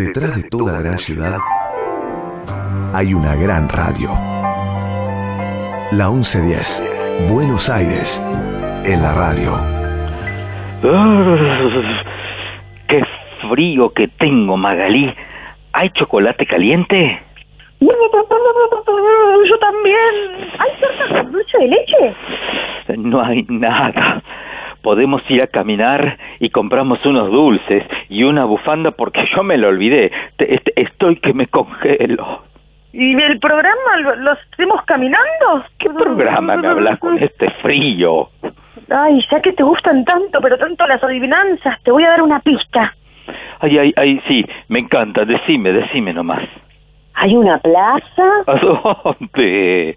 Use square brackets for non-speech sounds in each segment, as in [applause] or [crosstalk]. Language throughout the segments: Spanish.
Detrás de toda gran ciudad hay una gran radio. La 1110, Buenos Aires, en la radio. ¡Qué frío que tengo, Magalí! ¿Hay chocolate caliente? Yo también. ¿Hay torta con dulce de leche? No hay nada. Podemos ir a caminar y compramos unos dulces y una bufanda porque yo me lo olvidé. Te- est- estoy que me congelo. ¿Y el programa lo, lo hacemos caminando? ¿Qué programa me hablas con este frío? Ay, ya que te gustan tanto, pero tanto las adivinanzas, te voy a dar una pista. Ay, ay, ay, sí, me encanta. Decime, decime nomás. Hay una plaza ¿A dónde?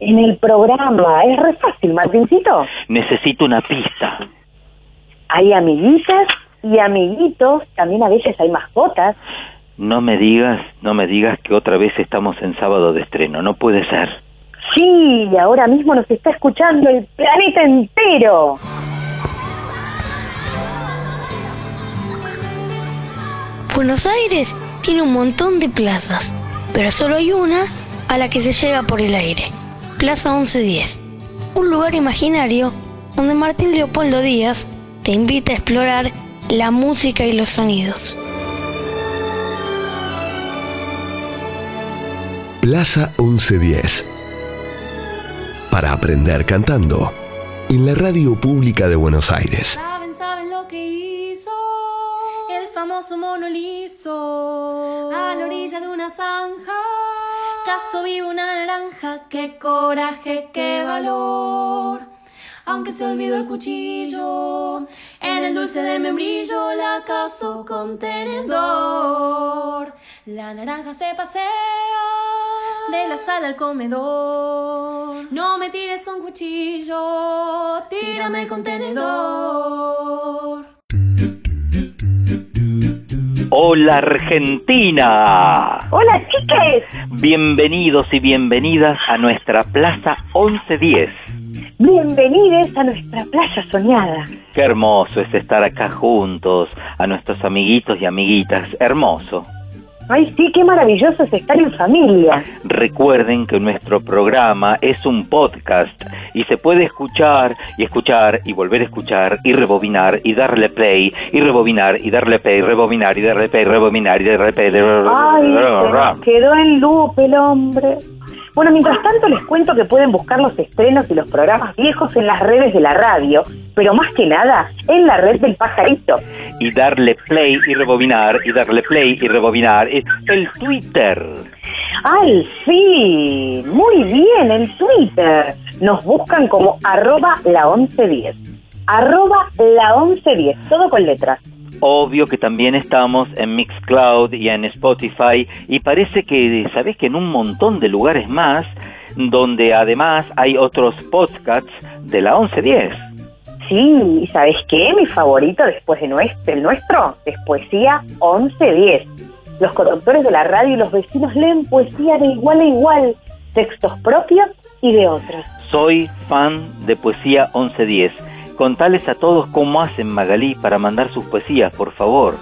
En el programa. Es re fácil, Martincito. Necesito una pista. Hay amiguitas y amiguitos. También a veces hay mascotas. No me digas, no me digas que otra vez estamos en sábado de estreno. No puede ser. Sí, y ahora mismo nos está escuchando el planeta entero. Buenos Aires tiene un montón de plazas, pero solo hay una a la que se llega por el aire. Plaza 1110. Un lugar imaginario donde Martín Leopoldo Díaz te invita a explorar la música y los sonidos. Plaza 1110. Para aprender cantando. En la radio pública de Buenos Aires. ¿Saben, saben lo que hizo el famoso mono liso a la orilla de una zanja? Caso vive una naranja, qué coraje, qué valor. Aunque se olvidó el cuchillo, en el dulce de membrillo la caso con tenedor. La naranja se pasea de la sala al comedor. No me tires con cuchillo, tírame con tenedor. Hola Argentina. Hola, chiques. Bienvenidos y bienvenidas a nuestra Plaza 1110. Bienvenidos a nuestra playa soñada. Qué hermoso es estar acá juntos, a nuestros amiguitos y amiguitas. Hermoso. Ay, sí, qué maravilloso es estar en familia. Recuerden que nuestro programa es un podcast y se puede escuchar y escuchar y volver a escuchar y rebobinar y darle play y rebobinar y darle play, rebobinar y darle play, rebobinar y darle play. Ay, quedó en loop el hombre. Bueno, mientras tanto les cuento que pueden buscar los estrenos y los programas viejos en las redes de la radio, pero más que nada en la red del pajarito. Y darle play y rebobinar y darle play y rebobinar. Es el Twitter. ¡Ay, sí! Muy bien, en Twitter. Nos buscan como arroba la 1110. Arroba la 1110, todo con letras. Obvio que también estamos en Mixcloud y en Spotify y parece que, ¿sabes que en un montón de lugares más donde además hay otros podcasts de la 1110? Sí, ¿y sabes qué? Mi favorito después de nuestro, del nuestro es Poesía 1110. Los conductores de la radio y los vecinos leen poesía de igual a igual, textos propios y de otros. Soy fan de Poesía 1110. Contales a todos cómo hacen Magalí para mandar sus poesías, por favor.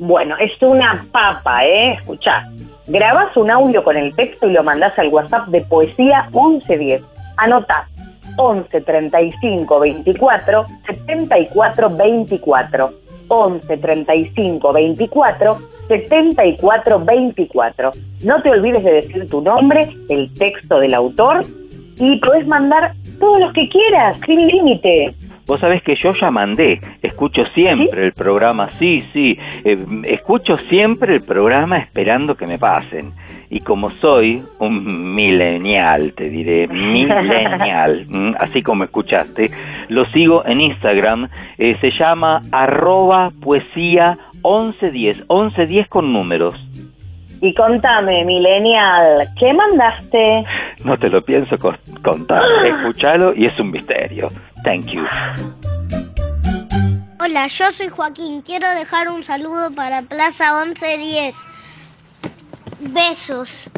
Bueno, es una papa, ¿eh? Escuchá. Grabás un audio con el texto y lo mandás al WhatsApp de Poesía 1110. Anotá 11 35 24 74 24. 11 35 24 74 24. No te olvides de decir tu nombre, el texto del autor y podés mandar todos los que quieras, sin límite. Vos sabés que yo ya mandé, escucho siempre el programa, sí, sí, eh, escucho siempre el programa esperando que me pasen. Y como soy un milenial, te diré, milenial, [laughs] así como escuchaste, lo sigo en Instagram, eh, se llama arroba poesía 1110, 1110 con números. Y contame, Millennial, ¿qué mandaste? No te lo pienso co- contar, escuchalo y es un misterio. Thank you. Hola, yo soy Joaquín. Quiero dejar un saludo para Plaza 1110. Besos.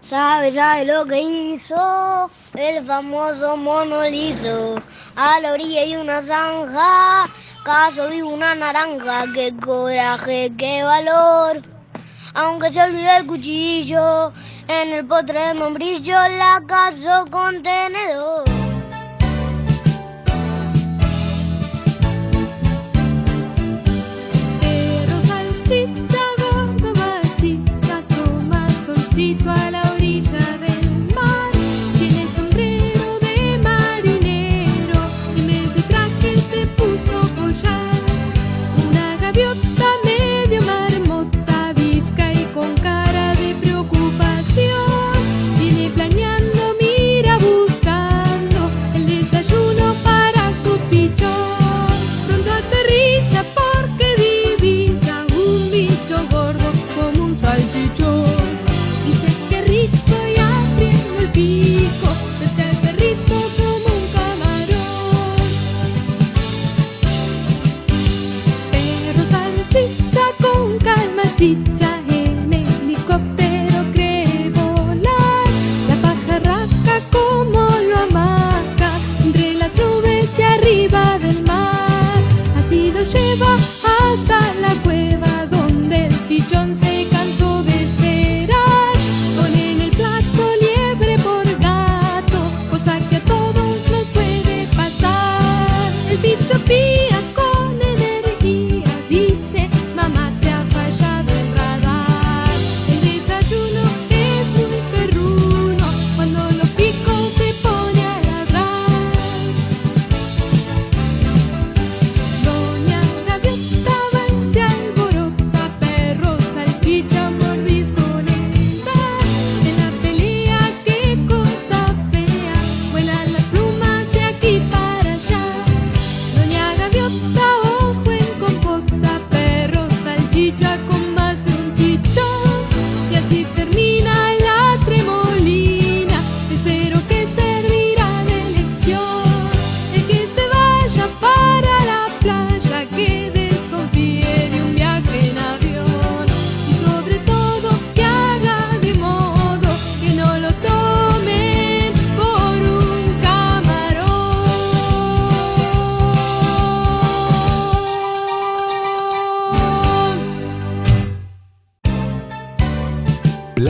¿Sabe ya de lo que hizo el famoso mono liso? A la orilla hay una zanja, caso vi una naranja. ¡Qué coraje, qué valor! Aunque se olvide el cuchillo. En el potre de membrillo la caso con tenedor. Perro salchicha, gordo bachita, toma solcito a la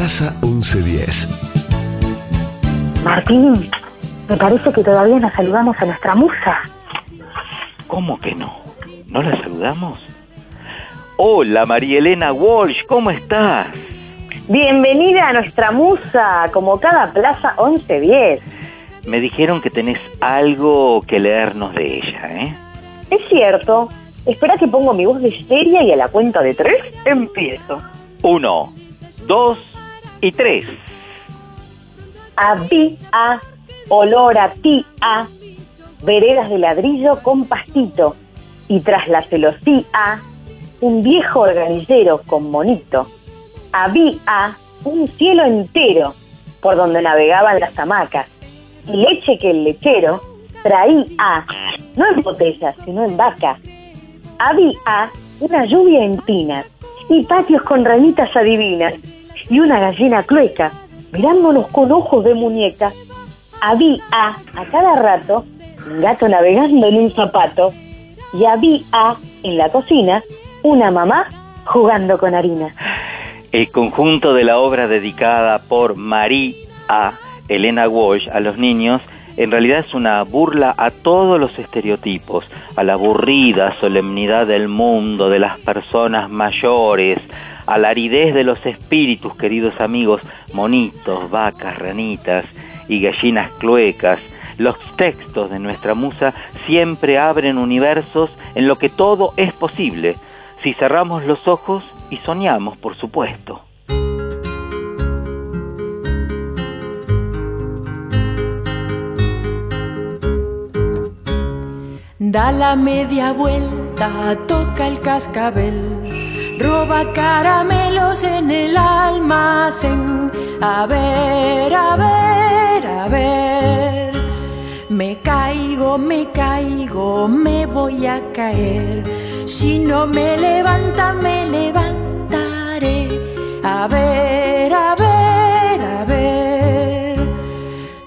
Plaza 1110. Martín, me parece que todavía no saludamos a nuestra musa. ¿Cómo que no? ¿No la saludamos? Hola, María Elena Walsh, ¿cómo estás? Bienvenida a nuestra musa, como cada plaza 1110. Me dijeron que tenés algo que leernos de ella, ¿eh? Es cierto. Espera que pongo mi voz de seria y a la cuenta de tres empiezo. Uno, dos y tres. Había olor a tía, veredas de ladrillo con pastito, y tras la celosía, un viejo organillero con monito. Había un cielo entero por donde navegaban las hamacas, y leche que el lechero traía, no en botellas, sino en vaca. Había una lluvia en y patios con ranitas adivinas, y una gallina clueca, mirándonos con ojos de muñeca. Había a cada rato un gato navegando en un zapato, y había en la cocina una mamá jugando con harina. El conjunto de la obra dedicada por María Elena Walsh a los niños en realidad es una burla a todos los estereotipos, a la aburrida solemnidad del mundo, de las personas mayores, a la aridez de los espíritus, queridos amigos, monitos, vacas, ranitas y gallinas cluecas. Los textos de nuestra musa siempre abren universos en lo que todo es posible, si cerramos los ojos y soñamos, por supuesto. Da la media vuelta, toca el cascabel, roba caramelos en el almacén. A ver, a ver, a ver. Me caigo, me caigo, me voy a caer. Si no me levanta, me levantaré. A ver, a ver, a ver.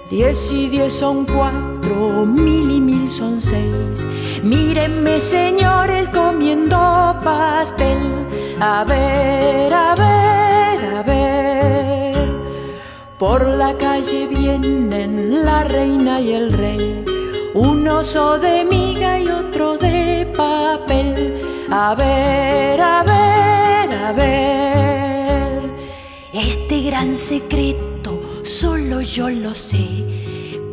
Diez y diez son cuatro, mil y mil son seis. Mírenme, señores, comiendo pastel. A ver, a ver, a ver. Por la calle vienen la reina y el rey. Un oso de miga y otro de papel. A ver, a ver, a ver. Este gran secreto solo yo lo sé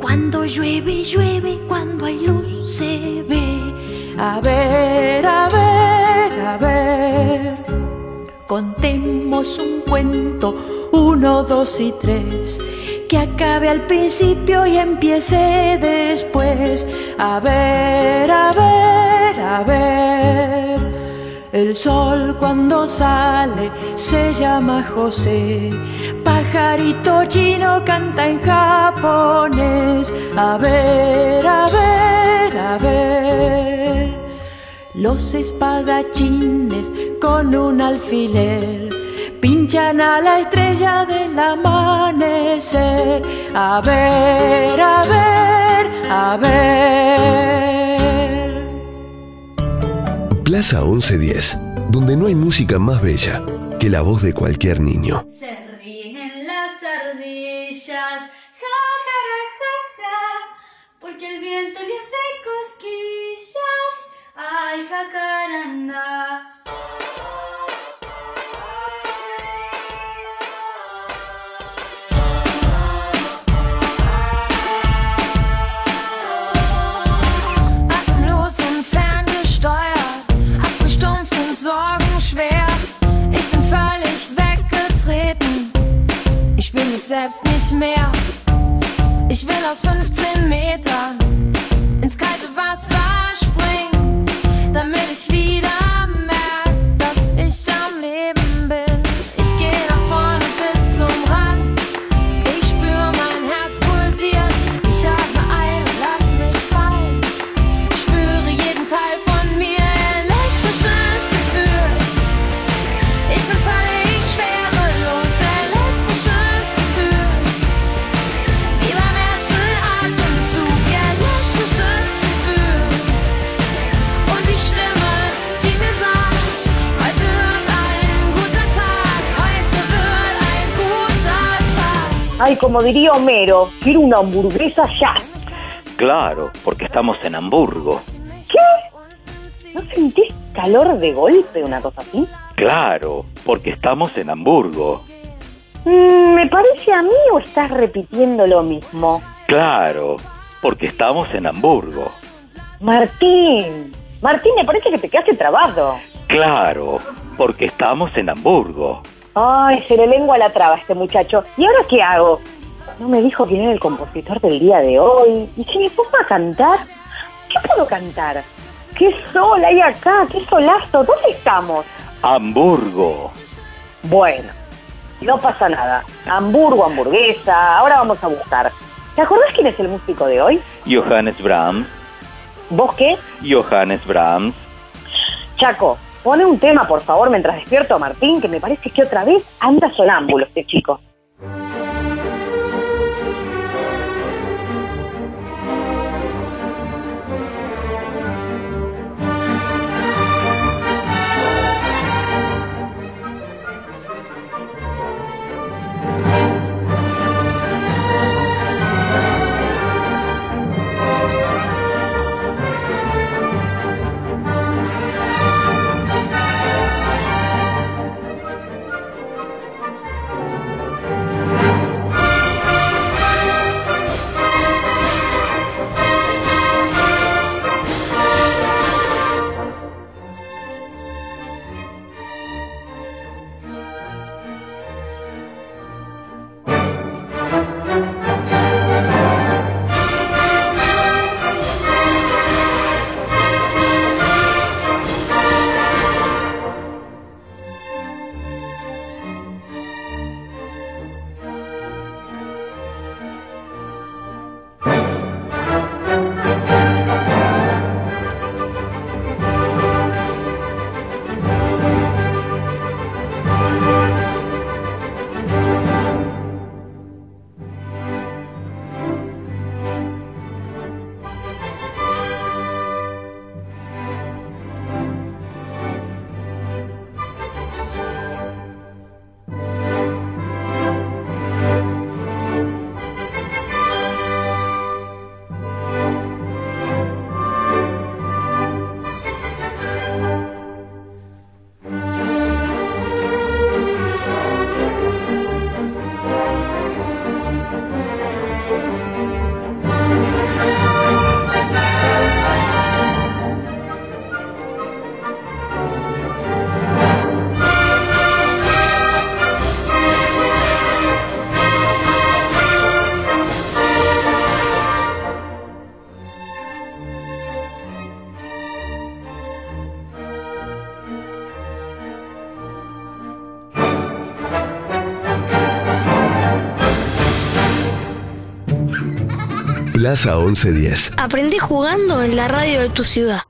cuando llueve, llueve, cuando hay luz se ve. A ver, a ver, a ver. Contemos un cuento, uno, dos y tres. Que acabe al principio y empiece después. A ver, a ver, a ver. El sol cuando sale se llama José. Pajarito chino canta en japonés. A ver, a ver, a ver. Los espadachines con un alfiler pinchan a la estrella del amanecer. A ver, a ver, a ver. Plaza 1110, donde no hay música más bella que la voz de cualquier niño. Se ríen las ardillas, ja, ja, ja, ja, porque el viento le hace cosquillas. Ay, jacaranda. Selbst nicht mehr. Ich will aus 15 Metern ins kalte Wasser springen, damit ich wieder Ay, como diría Homero, quiero una hamburguesa ya. Claro, porque estamos en Hamburgo. ¿Qué? ¿No sentís calor de golpe, una cosa así? Claro, porque estamos en Hamburgo. Mm, ¿Me parece a mí o estás repitiendo lo mismo? Claro, porque estamos en Hamburgo. Martín, Martín, me parece que te quedaste trabado. Claro, porque estamos en Hamburgo. Ay, se le lengua la traba a este muchacho. ¿Y ahora qué hago? No me dijo quién era el compositor del día de hoy. ¿Y si me pongo a cantar? ¿Qué puedo cantar? ¿Qué sol hay acá? ¿Qué solazo? ¿Dónde estamos? Hamburgo. Bueno, no pasa nada. Hamburgo, hamburguesa, ahora vamos a buscar. ¿Te acordás quién es el músico de hoy? Johannes Brahms. ¿Vos qué? Johannes Brahms. Chaco, pone un tema, por favor, mientras despierto a Martín, que me parece que otra vez anda sonámbulo este chico. Plaza 1110. Aprendí jugando en la radio de tu ciudad.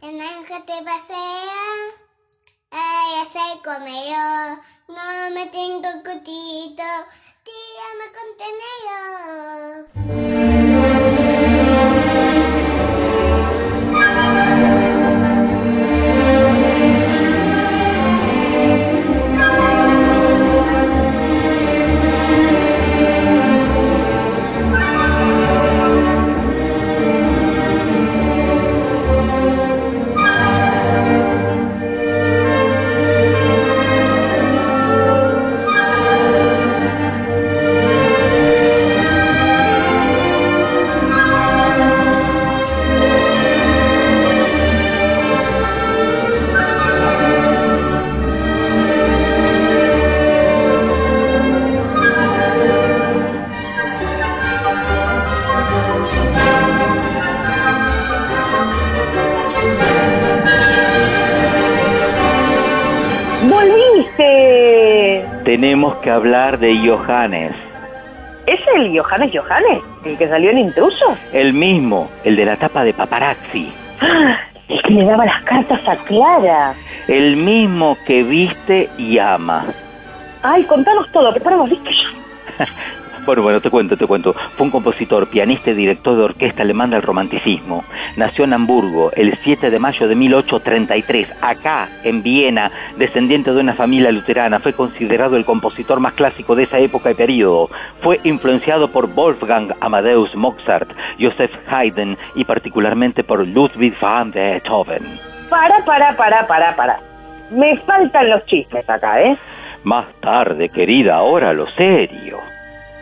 De Johannes. ¿Es el Johannes Johannes? ¿El que salió en Intrusos? El mismo, el de la tapa de paparazzi. ¡Ah! El que le daba las cartas a Clara. El mismo que viste y ama. Ay, contanos todo, preparamos, ¿viste ya? Bueno, bueno, te cuento, te cuento. Fue un compositor, pianista y director de orquesta alemán del romanticismo. Nació en Hamburgo el 7 de mayo de 1833, acá, en Viena, descendiente de una familia luterana. Fue considerado el compositor más clásico de esa época y periodo. Fue influenciado por Wolfgang Amadeus Mozart, Joseph Haydn y particularmente por Ludwig van Beethoven. Para, para, para, para, para. Me faltan los chismes acá, ¿eh? Más tarde, querida, ahora lo serio.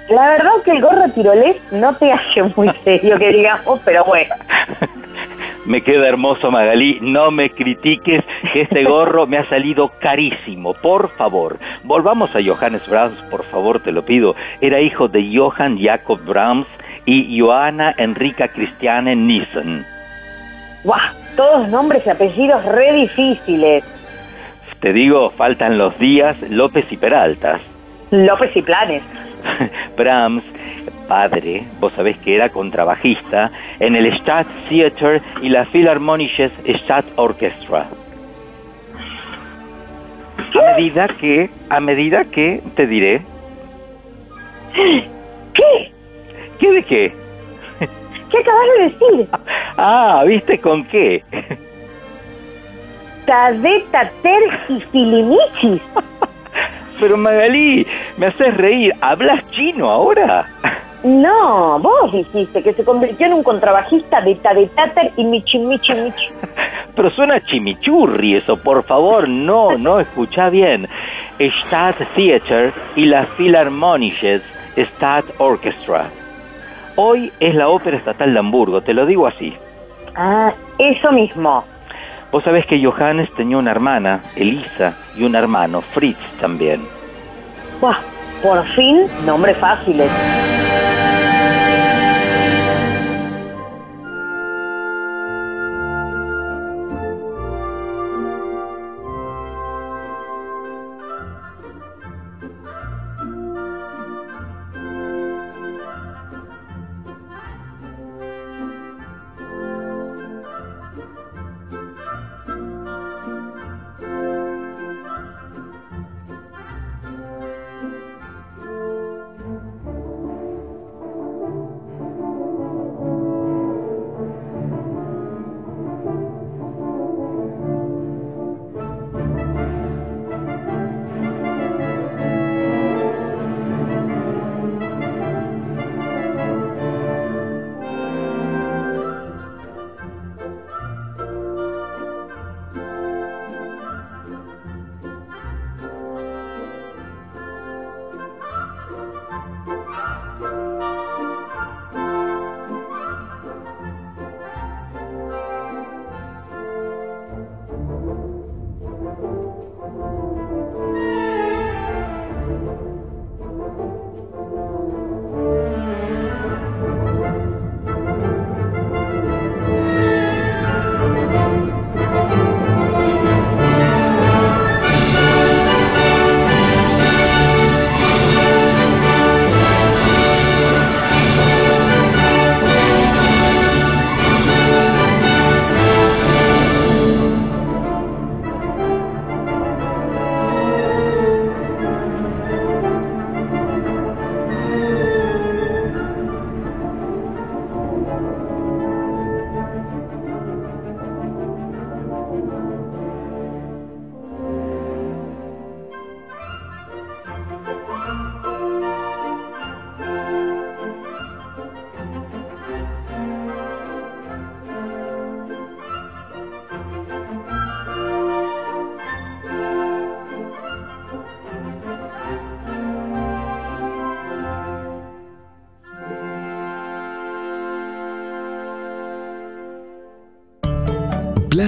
La verdad que el gorro tirolés no te hace muy [laughs] serio, que digamos, pero bueno. Me queda hermoso, Magalí. No me critiques que este [laughs] gorro me ha salido carísimo. Por favor, volvamos a Johannes Brahms, por favor, te lo pido. Era hijo de Johann Jakob Brahms y Johanna Enrica Christiane Nissen. ¡Guau! Todos nombres y apellidos re difíciles. Te digo, faltan los días López y Peraltas. López y Planes. [laughs] Brahms, padre, vos sabés que era contrabajista en el Staatstheater y la Philharmonisches Staatsorchestra. A medida que, a medida que, te diré, [gasps] ¿Qué? ¿qué de qué? [laughs] ¿Qué acabas de decir? [laughs] Ah, ¿viste con qué? Tadeta, Ter y Filimichis. Pero Magalí, me haces reír. ¿Hablas chino ahora? No, vos dijiste que se convirtió en un contrabajista de Tadetater y Michi Michi Michi. [laughs] Pero suena chimichurri eso, por favor, no, no, escucha bien. Staatstheater y la Philharmonisches Staatsorchestra. Hoy es la Ópera Estatal de Hamburgo, te lo digo así. Ah, eso mismo. Vos sabés que Johannes tenía una hermana, Elisa, y un hermano, Fritz también. Buah, por fin, nombres fáciles.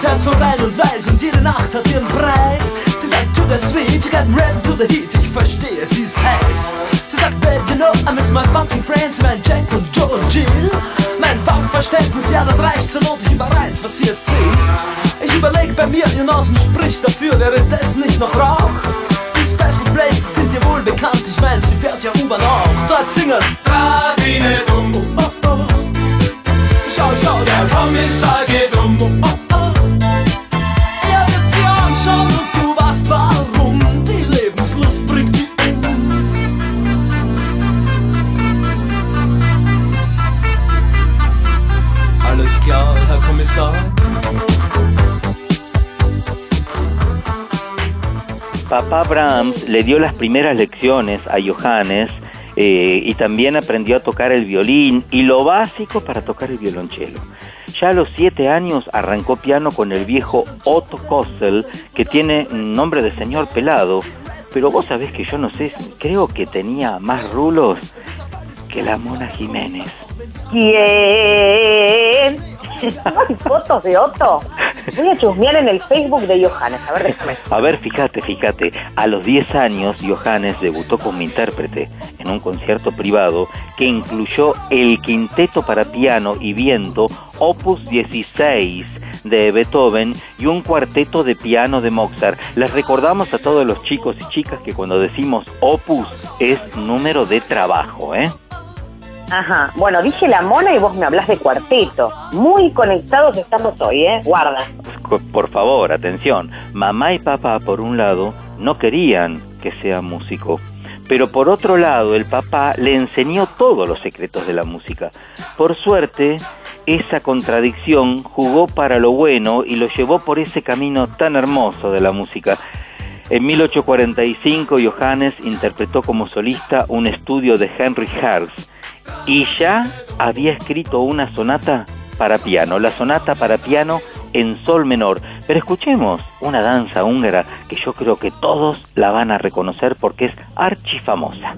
Das Herz so rein und weiß und jede Nacht hat ihren Preis. Sie sagt, to the sweet, you got rap to the heat, ich verstehe, sie ist heiß. Sie sagt, babe, you know, I miss my funky friends, mein Jack und Joe und Jill. Mein Funkverständnis, ja, das reicht zur Not, ich überreiß, was sie jetzt will. Ich überleg bei mir, ihr Nasen spricht dafür, wäre das nicht noch Rauch? Die Special Places sind dir wohl bekannt, ich mein, sie fährt ja U-Bahn auch. Dort singen's. Radine dumm. Oh, oh, oh. Schau, schau, der Kommissar Papá Brahms le dio las primeras lecciones a Johannes eh, y también aprendió a tocar el violín y lo básico para tocar el violonchelo. Ya a los siete años arrancó piano con el viejo Otto Kossel, que tiene nombre de señor pelado, pero vos sabés que yo no sé, creo que tenía más rulos que la Mona Jiménez. ¿Quién? ¿Hay fotos de Otto? Voy a chusmear en el Facebook de Johannes. A ver, déjame. A ver, fíjate, fíjate. A los 10 años, Johannes debutó como intérprete en un concierto privado que incluyó el quinteto para piano y viento Opus 16 de Beethoven y un cuarteto de piano de Mozart. Les recordamos a todos los chicos y chicas que cuando decimos Opus es número de trabajo, ¿eh? Ajá. Bueno, dije la mona y vos me hablas de cuarteto. Muy conectados estamos hoy, ¿eh? Guarda. Por favor, atención. Mamá y papá, por un lado, no querían que sea músico. Pero por otro lado, el papá le enseñó todos los secretos de la música. Por suerte, esa contradicción jugó para lo bueno y lo llevó por ese camino tan hermoso de la música. En 1845, Johannes interpretó como solista un estudio de Henry Herz y ya había escrito una sonata para piano, la sonata para piano en sol menor. Pero escuchemos una danza húngara que yo creo que todos la van a reconocer porque es archifamosa.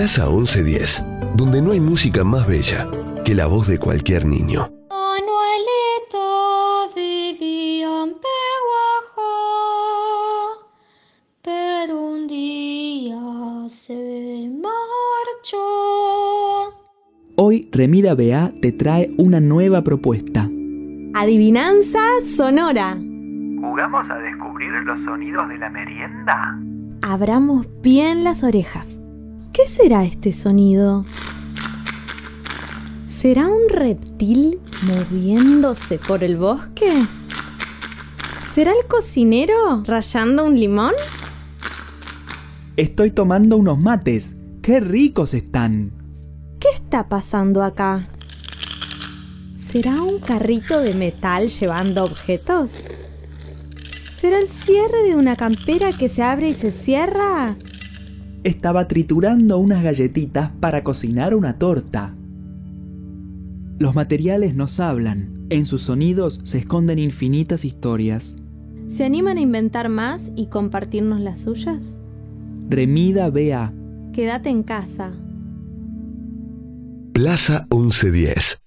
Plaza 1110, donde no hay música más bella que la voz de cualquier niño. Manuelito vivía en Peguajó, pero un día se marchó. Hoy Remida BA te trae una nueva propuesta. Adivinanza sonora. ¿Jugamos a descubrir los sonidos de la merienda? Abramos bien las orejas. ¿Qué será este sonido? ¿Será un reptil moviéndose por el bosque? ¿Será el cocinero rayando un limón? Estoy tomando unos mates. ¡Qué ricos están! ¿Qué está pasando acá? ¿Será un carrito de metal llevando objetos? ¿Será el cierre de una campera que se abre y se cierra? Estaba triturando unas galletitas para cocinar una torta. Los materiales nos hablan. En sus sonidos se esconden infinitas historias. ¿Se animan a inventar más y compartirnos las suyas? Remida BA. Quédate en casa. Plaza 1110.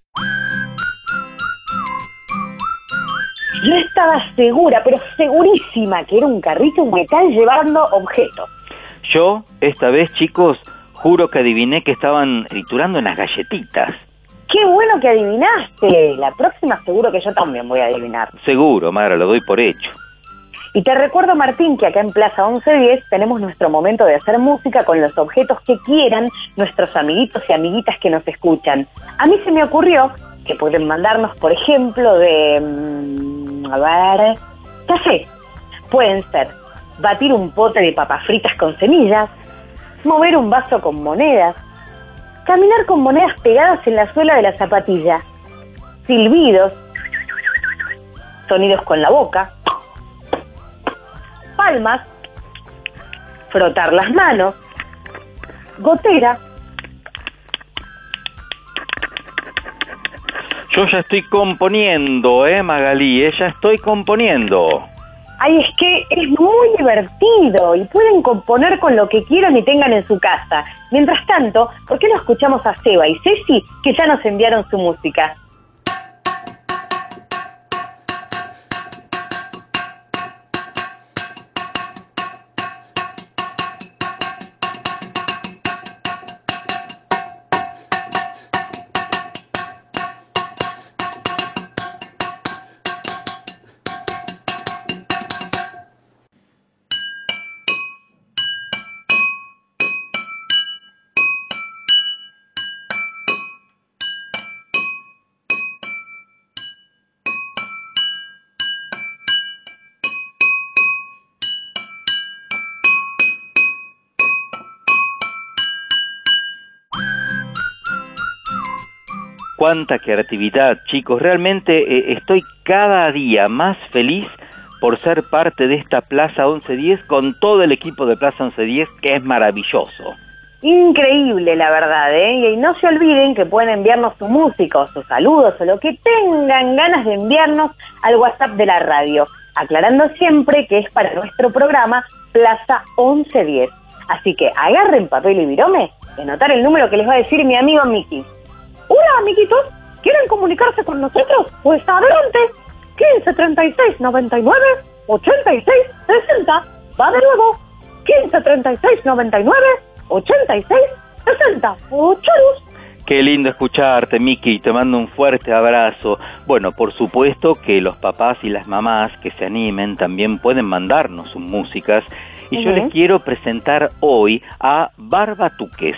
Yo estaba segura, pero segurísima que era un carrito metal llevando objetos. Yo, esta vez, chicos, juro que adiviné que estaban triturando unas galletitas. Qué bueno que adivinaste. La próxima seguro que yo también voy a adivinar. Seguro, Mara, lo doy por hecho. Y te recuerdo, Martín, que acá en Plaza 1110 tenemos nuestro momento de hacer música con los objetos que quieran nuestros amiguitos y amiguitas que nos escuchan. A mí se me ocurrió que pueden mandarnos, por ejemplo, de... mm, a ver... Café. Pueden ser batir un pote de papas fritas con semillas, mover un vaso con monedas, caminar con monedas pegadas en la suela de la zapatilla, silbidos, sonidos con la boca, palmas, frotar las manos, gotera, Yo ya estoy componiendo, ¿eh, Magalí? Eh, ya estoy componiendo. Ay, es que es muy divertido y pueden componer con lo que quieran y tengan en su casa. Mientras tanto, ¿por qué no escuchamos a Seba y Ceci que ya nos enviaron su música? Cuánta creatividad, chicos. Realmente eh, estoy cada día más feliz por ser parte de esta Plaza 1110 con todo el equipo de Plaza 1110 que es maravilloso. Increíble, la verdad, ¿eh? Y no se olviden que pueden enviarnos su música o sus saludos o lo que tengan ganas de enviarnos al WhatsApp de la radio, aclarando siempre que es para nuestro programa Plaza 1110. Así que agarren papel y virome anotar el número que les va a decir mi amigo Miki. Hola, amiguitos, ¿quieren comunicarse con nosotros? Pues adelante, 15 36 99 86 60. Va de nuevo, 15 36 99 86 60. ¡Ochorus! Qué lindo escucharte, Miki. Te mando un fuerte abrazo. Bueno, por supuesto que los papás y las mamás que se animen también pueden mandarnos sus músicas. Y yo les quiero presentar hoy a Barbatuques,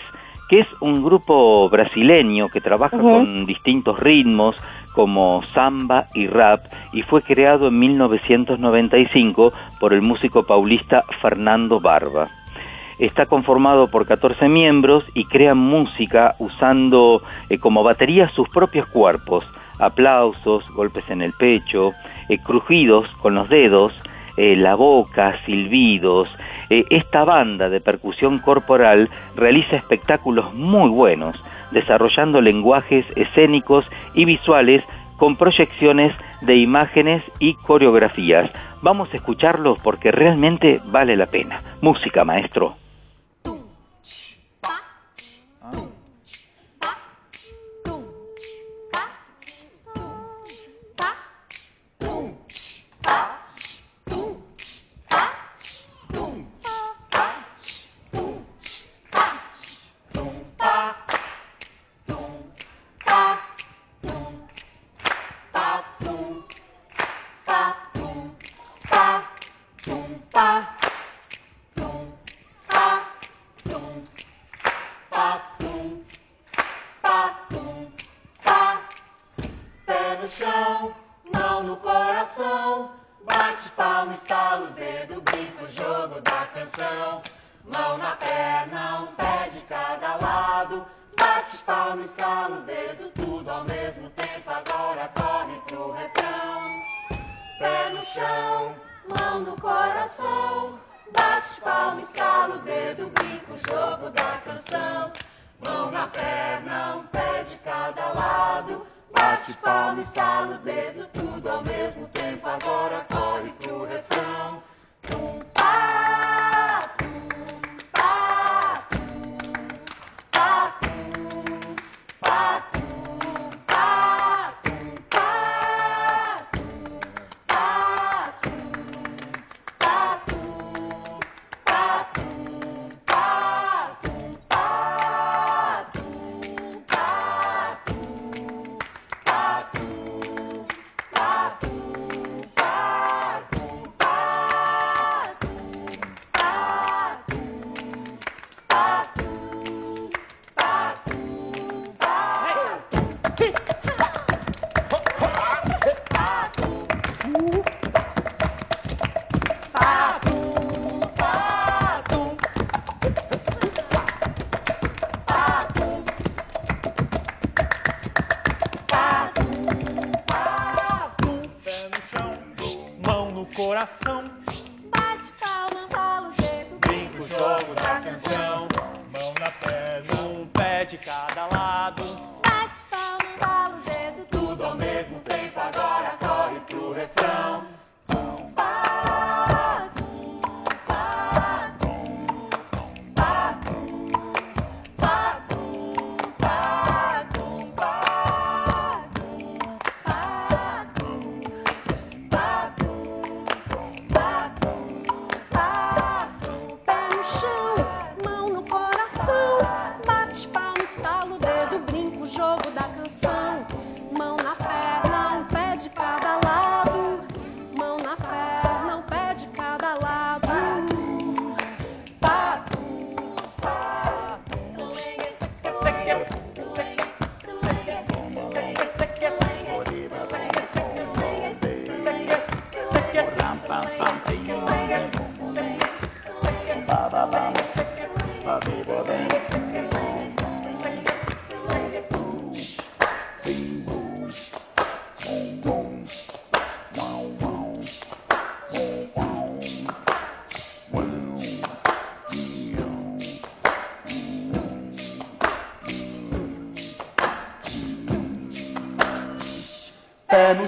que es un grupo brasileño que trabaja con distintos ritmos como samba y rap y fue creado en 1995 por el músico paulista Fernando Barba. Está conformado por 14 miembros y crean música usando eh, como batería sus propios cuerpos, aplausos, golpes en el pecho, eh, crujidos con los dedos, eh, la boca, silbidos. Eh, esta banda de percusión corporal realiza espectáculos muy buenos, desarrollando lenguajes escénicos y visuales con proyecciones de imágenes y coreografías. Vamos a escucharlos porque realmente vale la pena. Música, maestro.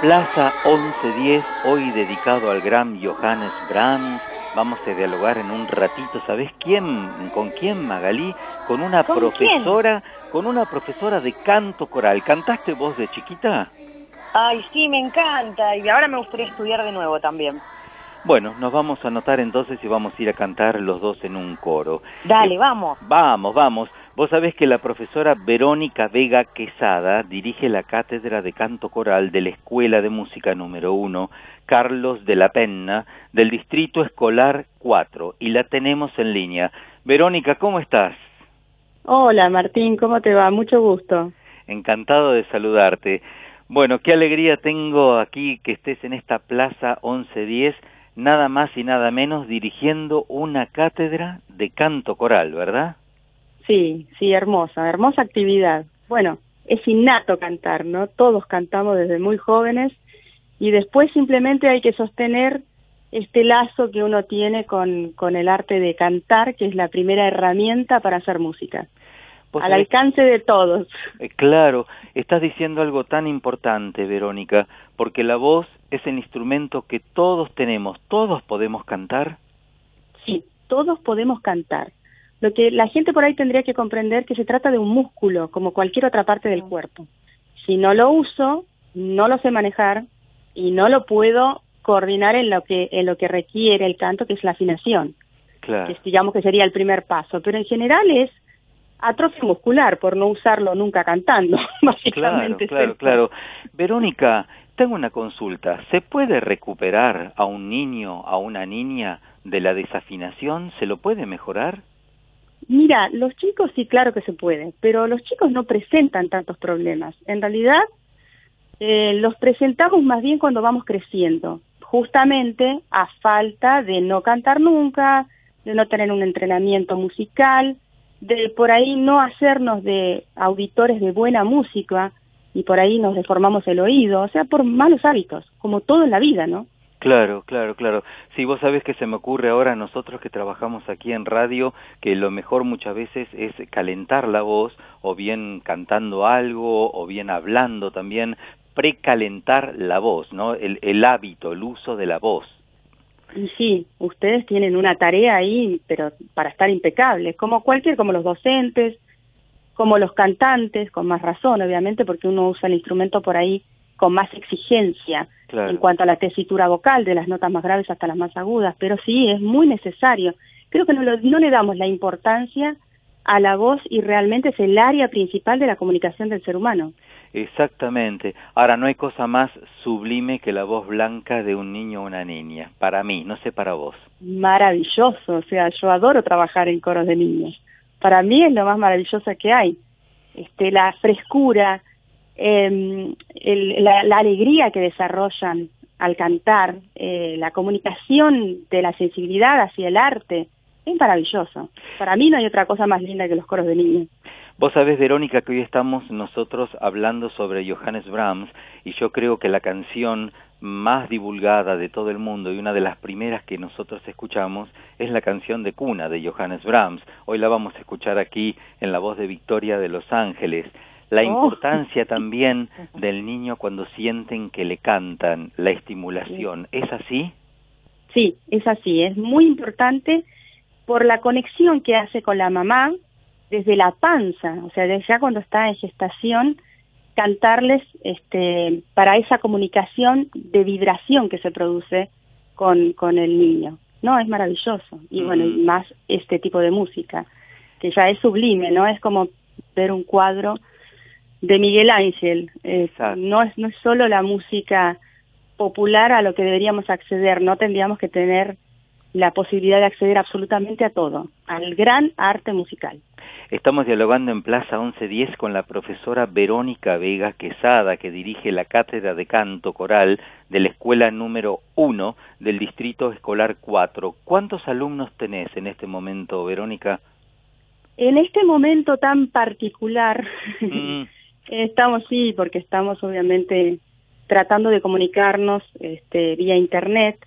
Plaza 1110, hoy dedicado al gran Johannes Brahms, vamos a dialogar en un ratito, ¿sabes quién? ¿Con quién, Magalí? Con una ¿Con profesora, con una profesora de canto coral. ¿Cantaste vos de chiquita? Ay, sí, me encanta. Y ahora me gustaría estudiar de nuevo también. Bueno, nos vamos a anotar entonces y vamos a ir a cantar los dos en un coro. Dale, vamos. Vamos, vamos. Vos sabés que la profesora Verónica Vega Quesada dirige la cátedra de canto coral de la Escuela de Música número 1, Carlos de la Penna, del Distrito Escolar 4, y la tenemos en línea. Verónica, ¿cómo estás? Hola Martín, ¿cómo te va? Mucho gusto. Encantado de saludarte. Bueno, qué alegría tengo aquí que estés en esta Plaza 1110, nada más y nada menos dirigiendo una cátedra de canto coral, ¿verdad? Sí, sí, hermosa, hermosa actividad. Bueno, es innato cantar, ¿no? Todos cantamos desde muy jóvenes y después simplemente hay que sostener este lazo que uno tiene con, con el arte de cantar, que es la primera herramienta para hacer música. Al alcance de todos. [laughs] Eh, claro, estás diciendo algo tan importante, Verónica, porque la voz es el instrumento que todos tenemos, todos podemos cantar. Sí, todos podemos cantar. Lo que la gente por ahí tendría que comprender que se trata de un músculo, como cualquier otra parte del cuerpo. Si no lo uso, no lo sé manejar y no lo puedo coordinar en lo que en lo que requiere el canto, que es la afinación. Claro. Que digamos que sería el primer paso, pero en general es atrofia muscular por no usarlo nunca cantando, [laughs] básicamente. Claro, claro, claro. Verónica, tengo una consulta. ¿Se puede recuperar a un niño, a una niña de la desafinación? ¿Se lo puede mejorar? Mira, los chicos sí, claro que se puede, pero los chicos no presentan tantos problemas. En realidad, eh, los presentamos más bien cuando vamos creciendo, justamente a falta de no cantar nunca, de no tener un entrenamiento musical, de por ahí no hacernos de auditores de buena música y por ahí nos deformamos el oído, o sea, por malos hábitos, como todo en la vida, ¿no? Claro, claro, claro. Sí, vos sabés que se me ocurre ahora a nosotros que trabajamos aquí en radio que lo mejor muchas veces es calentar la voz o bien cantando algo o bien hablando también, precalentar la voz, ¿no? El, el hábito, el uso de la voz. Sí, ustedes tienen una tarea ahí, pero para estar impecables, como cualquier, como los docentes, como los cantantes, con más razón, obviamente, porque uno usa el instrumento por ahí con más exigencia en cuanto a la tesitura vocal, de las notas más graves hasta las más agudas, pero sí, es muy necesario. Creo que no, no le damos la importancia a la voz y realmente es el área principal de la comunicación del ser humano. Exactamente. Ahora, no hay cosa más sublime que la voz blanca de un niño o una niña. Para mí, no sé para vos. Maravilloso. O sea, yo adoro trabajar en coros de niños. Para mí es lo más maravilloso que hay. Este, la frescura, la, la, alegría que desarrollan al cantar, eh, la comunicación de la sensibilidad hacia el arte, es maravilloso. Para mí no hay otra cosa más linda que los coros de niños. Vos sabés, Verónica, que hoy estamos nosotros hablando sobre Johannes Brahms y yo creo que la canción más divulgada de todo el mundo y una de las primeras que nosotros escuchamos es la canción de cuna de Johannes Brahms. Hoy la vamos a escuchar aquí en la voz de Victoria de Los Ángeles. La oh. importancia también [laughs] del niño cuando sienten que le cantan, la estimulación, ¿es así? Sí, es así, es muy importante por la conexión que hace con la mamá, desde la panza, o sea, desde ya cuando está en gestación, cantarles este, para esa comunicación de vibración que se produce con, con el niño. No, es maravilloso. Y bueno, y más este tipo de música, que ya es sublime, ¿no? Es como ver un cuadro de Miguel Ángel. no, es, no es solo la música popular a lo que deberíamos acceder, no tendríamos que tener la posibilidad de acceder absolutamente a todo, al gran arte musical. Estamos dialogando en Plaza 1110 con la profesora Verónica Vega Quesada, que dirige la cátedra de canto coral de la escuela número 1 del distrito escolar 4. ¿Cuántos alumnos tenés en este momento, Verónica? En este momento tan particular, mm. [laughs] estamos sí, porque estamos obviamente tratando de comunicarnos este, vía internet,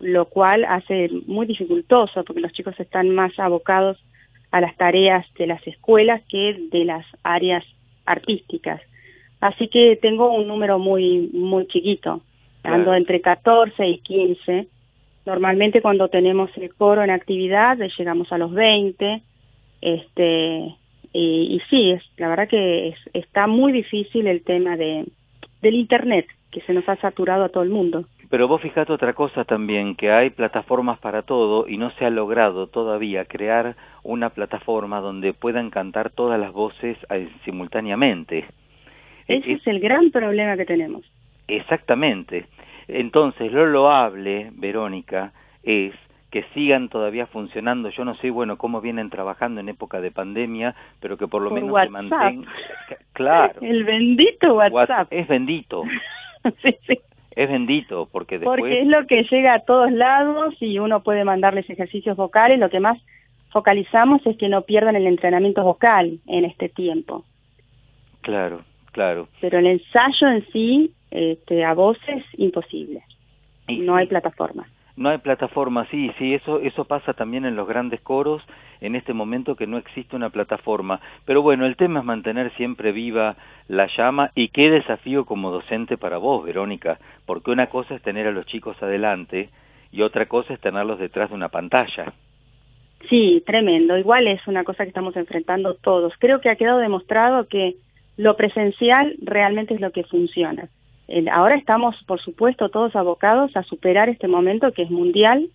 lo cual hace muy dificultoso porque los chicos están más abocados a las tareas de las escuelas que de las áreas artísticas. Así que tengo un número muy muy chiquito, ando entre 14 y 15. Normalmente cuando tenemos el coro en actividad llegamos a los 20. Este y, y sí, es, la verdad que es, está muy difícil el tema de del internet que se nos ha saturado a todo el mundo. Pero vos fijate otra cosa también, que hay plataformas para todo y no se ha logrado todavía crear una plataforma donde puedan cantar todas las voces eh, simultáneamente. Ese es, el gran problema que tenemos. Exactamente. Entonces, lo loable, Verónica, es que sigan todavía funcionando. Yo no sé, bueno, cómo vienen trabajando en época de pandemia, pero que por lo menos se mantengan. Claro. El bendito WhatsApp. Es bendito. [laughs] sí, sí. Es bendito, porque después... Porque es lo que llega a todos lados y uno puede mandarles ejercicios vocales. Lo que más focalizamos es que no pierdan el entrenamiento vocal en este tiempo. Claro, Claro. Pero el ensayo en sí, este, a voces, imposible. no hay plataforma. No hay plataforma, sí, sí, eso, eso pasa también en los grandes coros, en este momento que no existe una plataforma. Pero bueno, el tema es mantener siempre viva la llama y qué desafío como docente para vos, Verónica, porque una cosa es tener a los chicos adelante y otra cosa es tenerlos detrás de una pantalla. Sí, tremendo. Igual es una cosa que estamos enfrentando todos. Creo que ha quedado demostrado que lo presencial realmente es lo que funciona. Ahora estamos, por supuesto, todos abocados a superar este momento que es mundial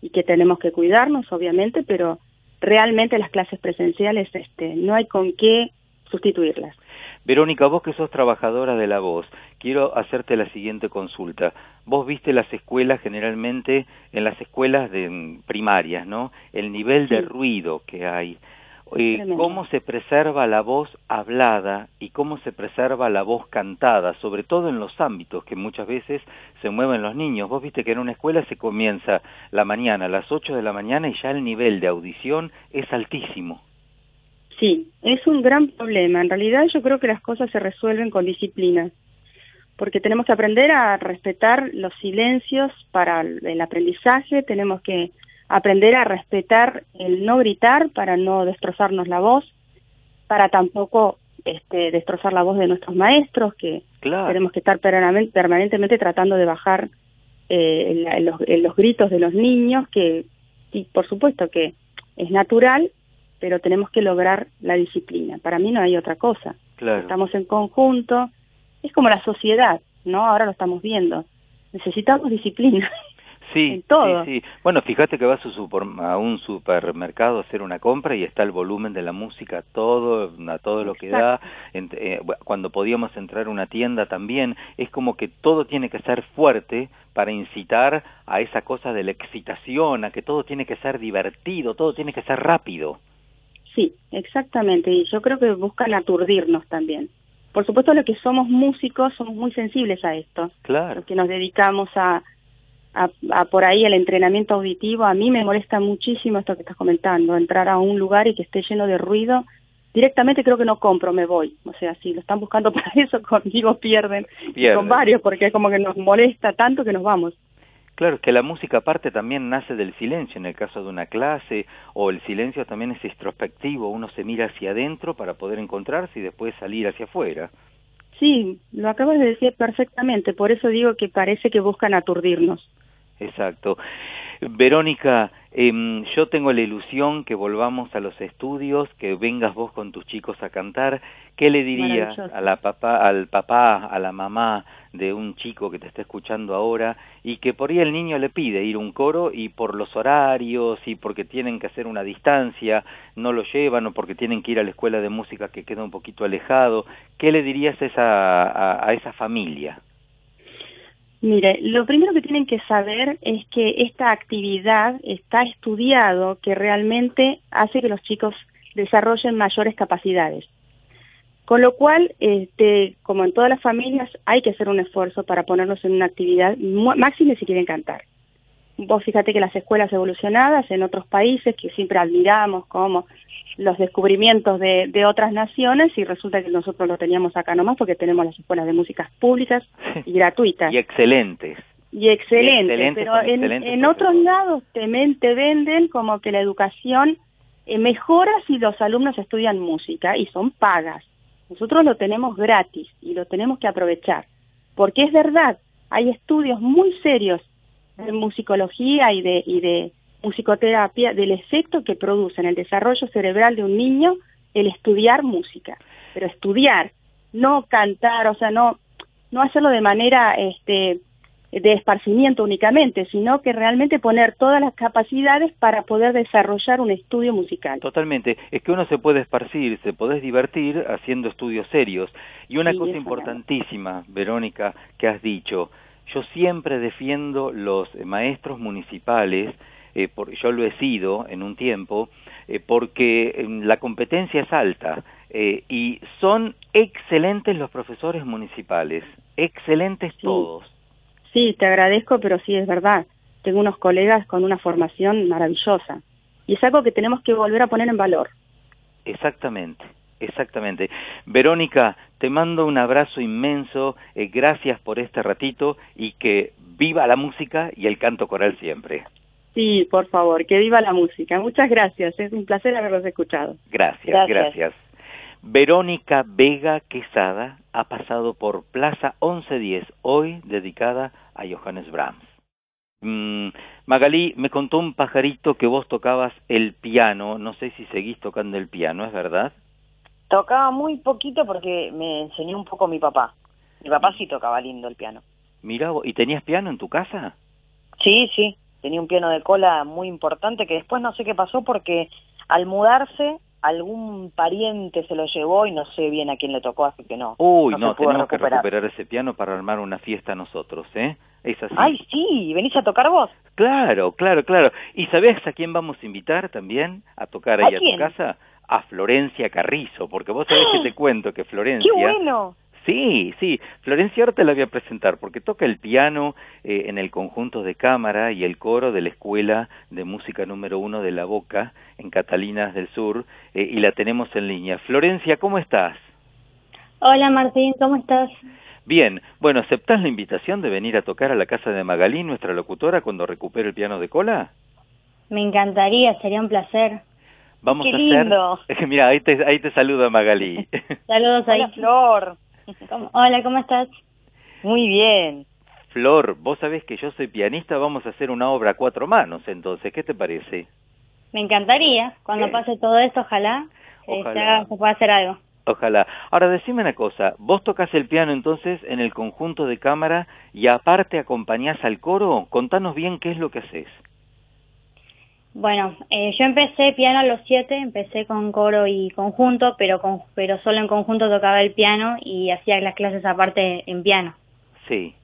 y que tenemos que cuidarnos, obviamente, pero realmente las clases presenciales este, no hay con qué sustituirlas. Verónica, vos que sos trabajadora de la voz, quiero hacerte la siguiente consulta. Vos viste las escuelas generalmente, en las escuelas de primarias, ¿no? El nivel de ruido que hay. Eh, cómo se preserva la voz hablada y cómo se preserva la voz cantada, sobre todo en los ámbitos que muchas veces se mueven los niños. Vos viste que en una escuela se comienza la mañana a las 8 de la mañana y ya el nivel de audición es altísimo. Sí, es un gran problema. En realidad yo creo que las cosas se resuelven con disciplina, porque tenemos que aprender a respetar los silencios para el aprendizaje, tenemos que aprender a respetar el no gritar para no destrozarnos la voz, para tampoco este, destrozar la voz de nuestros maestros, que tenemos que estar permanentemente tratando de bajar eh, los, los gritos de los niños, que y por supuesto que es natural, pero tenemos que lograr la disciplina. Para mí no hay otra cosa. Estamos en conjunto, es como la sociedad, ¿no? Ahora lo estamos viendo. Necesitamos disciplina. [laughs] Sí, todo. sí, sí. Bueno, fíjate que vas a un supermercado a hacer una compra y está el volumen de la música todo, a todo lo que da. Eh, cuando podíamos entrar a una tienda también, es como que todo tiene que ser fuerte para incitar a esa cosa de la excitación, a que todo tiene que ser divertido, todo tiene que ser rápido. Sí, exactamente, y yo creo que buscan aturdirnos también. Por supuesto, los que somos músicos somos muy sensibles a esto. Claro. Los que nos dedicamos a, a, por ahí el entrenamiento auditivo, a mí me molesta muchísimo esto que estás comentando, entrar a un lugar y que esté lleno de ruido. Directamente creo que no compro, me voy. O sea, si lo están buscando [laughs] para eso, conmigo pierden. pierden. Con varios, porque es como que nos molesta tanto que nos vamos. Claro, que la música aparte también nace del silencio, en el caso de una clase, o el silencio también es introspectivo, uno se mira hacia adentro para poder encontrarse y después salir hacia afuera. Sí, lo acabas de decir perfectamente, por eso digo que parece que buscan aturdirnos. Exacto. Verónica, eh, yo tengo la ilusión que volvamos a los estudios, que vengas vos con tus chicos a cantar. ¿Qué le dirías a la papá, al papá, a la mamá de un chico que te está escuchando ahora y que por ahí el niño le pide ir a un coro y por los horarios y porque tienen que hacer una distancia no lo llevan o porque tienen que ir a la escuela de música que queda un poquito alejado? ¿Qué le dirías esa, a esa familia? Mire, lo primero que tienen que saber es que esta actividad está estudiado que realmente hace que los chicos desarrollen mayores capacidades. Con lo cual, este, como en todas las familias, hay que hacer un esfuerzo para ponernos en una actividad máxima si quieren cantar. Vos fíjate que las escuelas evolucionadas en otros países que siempre admiramos como los descubrimientos de, de, otras naciones y resulta que nosotros lo teníamos acá nomás porque tenemos las escuelas de músicas públicas [laughs] y gratuitas. Y excelentes. Y excelentes, pero en, en otros lados te, te, venden como que la educación eh, mejora si los alumnos estudian música y son pagas. Nosotros lo tenemos gratis y lo tenemos que aprovechar, porque es verdad, hay estudios muy serios de musicología y de, y de musicoterapia del efecto que produce en el desarrollo cerebral de un niño el estudiar música, pero estudiar, no cantar, o sea, no, no hacerlo de manera este, de esparcimiento únicamente, sino que realmente poner todas las capacidades para poder desarrollar un estudio musical. Totalmente, es que uno se puede esparcir, se puede divertir haciendo estudios serios. Y una cosa importantísima, Verónica, que has dicho, yo siempre defiendo los maestros municipales eh, yo lo he sido en un tiempo, eh, porque em, la competencia es alta eh, y son excelentes los profesores municipales, excelentes todos. Sí, te agradezco, pero sí es verdad. Tengo unos colegas con una formación maravillosa y es algo que tenemos que volver a poner en valor. Exactamente, Exactamente. Verónica, te mando un abrazo inmenso, eh, gracias por este ratito y que viva la música y el canto coral siempre. Sí, por favor, que viva la música. Muchas gracias, es un placer haberlos escuchado. Gracias, Gracias. gracias. Verónica Vega Quesada ha pasado por Plaza 1110, hoy dedicada a Johannes Brahms. Mm, Magalí, me contó un pajarito que vos tocabas el piano, no sé si seguís tocando el piano, ¿es verdad? Tocaba muy poquito porque me enseñó un poco mi papá. Mi papá sí tocaba lindo el piano. Mira, vos, ¿y tenías piano en tu casa? Sí, sí, tenía un piano de cola muy importante que después no sé qué pasó porque al mudarse algún pariente se lo llevó y no sé bien a quién le tocó, así que no. Uy, no, tenemos que recuperar. ese piano para armar una fiesta nosotros, ¿eh? Es así. Ay, sí, ¿venís a tocar vos? Claro, claro, claro. ¿Y sabés a quién vamos a invitar también a tocar ahí ¿A a, tu casa? A Florencia Carrizo, porque vos sabés que te cuento que Florencia... ¡Qué bueno! Sí, sí, Florencia ahora te la voy a presentar porque toca el piano eh, en el conjunto de cámara y el coro de la Escuela de Música número uno de La Boca en Catalinas del Sur eh, y la tenemos en línea. Florencia, ¿cómo estás? Hola Martín, ¿cómo estás? Bien, bueno, ¿aceptás la invitación de venir a tocar a la casa de Magalí, nuestra locutora, cuando recupere el piano de cola? Me encantaría, sería un placer. Vamos Qué a lindo. hacer... [laughs] Mira, ahí te, ahí te saluda Magalí. [laughs] Saludos ahí. Hola, Flor. [laughs] ¿Cómo- Hola, ¿cómo estás? Muy bien. Flor, vos sabés que yo soy pianista, vamos a hacer una obra a cuatro manos, entonces, ¿qué te parece? Me encantaría. Cuando pase todo esto, ojalá, haga- se pueda hacer algo. Ojalá. Ahora, decime una cosa, vos tocas el piano entonces en el conjunto de cámara y aparte acompañás al coro, contanos bien qué es lo que haces. Bueno, eh, yo empecé piano a los siete, empecé con coro y conjunto, pero con, pero solo en conjunto tocaba el piano y hacía las clases aparte en piano. Sí,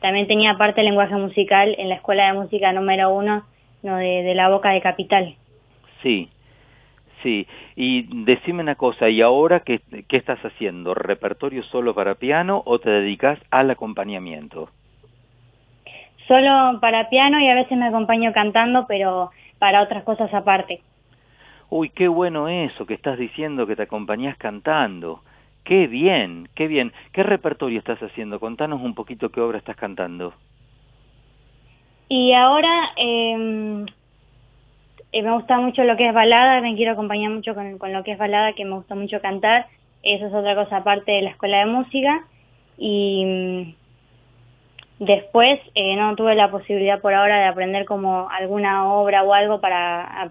También tenía aparte lenguaje musical en la escuela de música número uno no de, de la Boca de Capital. sí, sí. Y decime una cosa, ¿y ahora qué, qué estás haciendo? ¿Repertorio solo para piano o te dedicas al acompañamiento? Solo para piano y a veces me acompaño cantando, pero para otras cosas aparte. Uy, qué bueno eso que estás diciendo que te acompañás cantando. Qué bien, qué bien. ¿Qué repertorio estás haciendo? Contanos un poquito qué obra estás cantando. Y ahora eh, eh, me gusta mucho lo que es balada, me quiero acompañar mucho con, con lo que es balada, que me gusta mucho cantar. Eso es otra cosa aparte de la escuela de música. Y después eh, no tuve la posibilidad por ahora de aprender como alguna obra o algo para,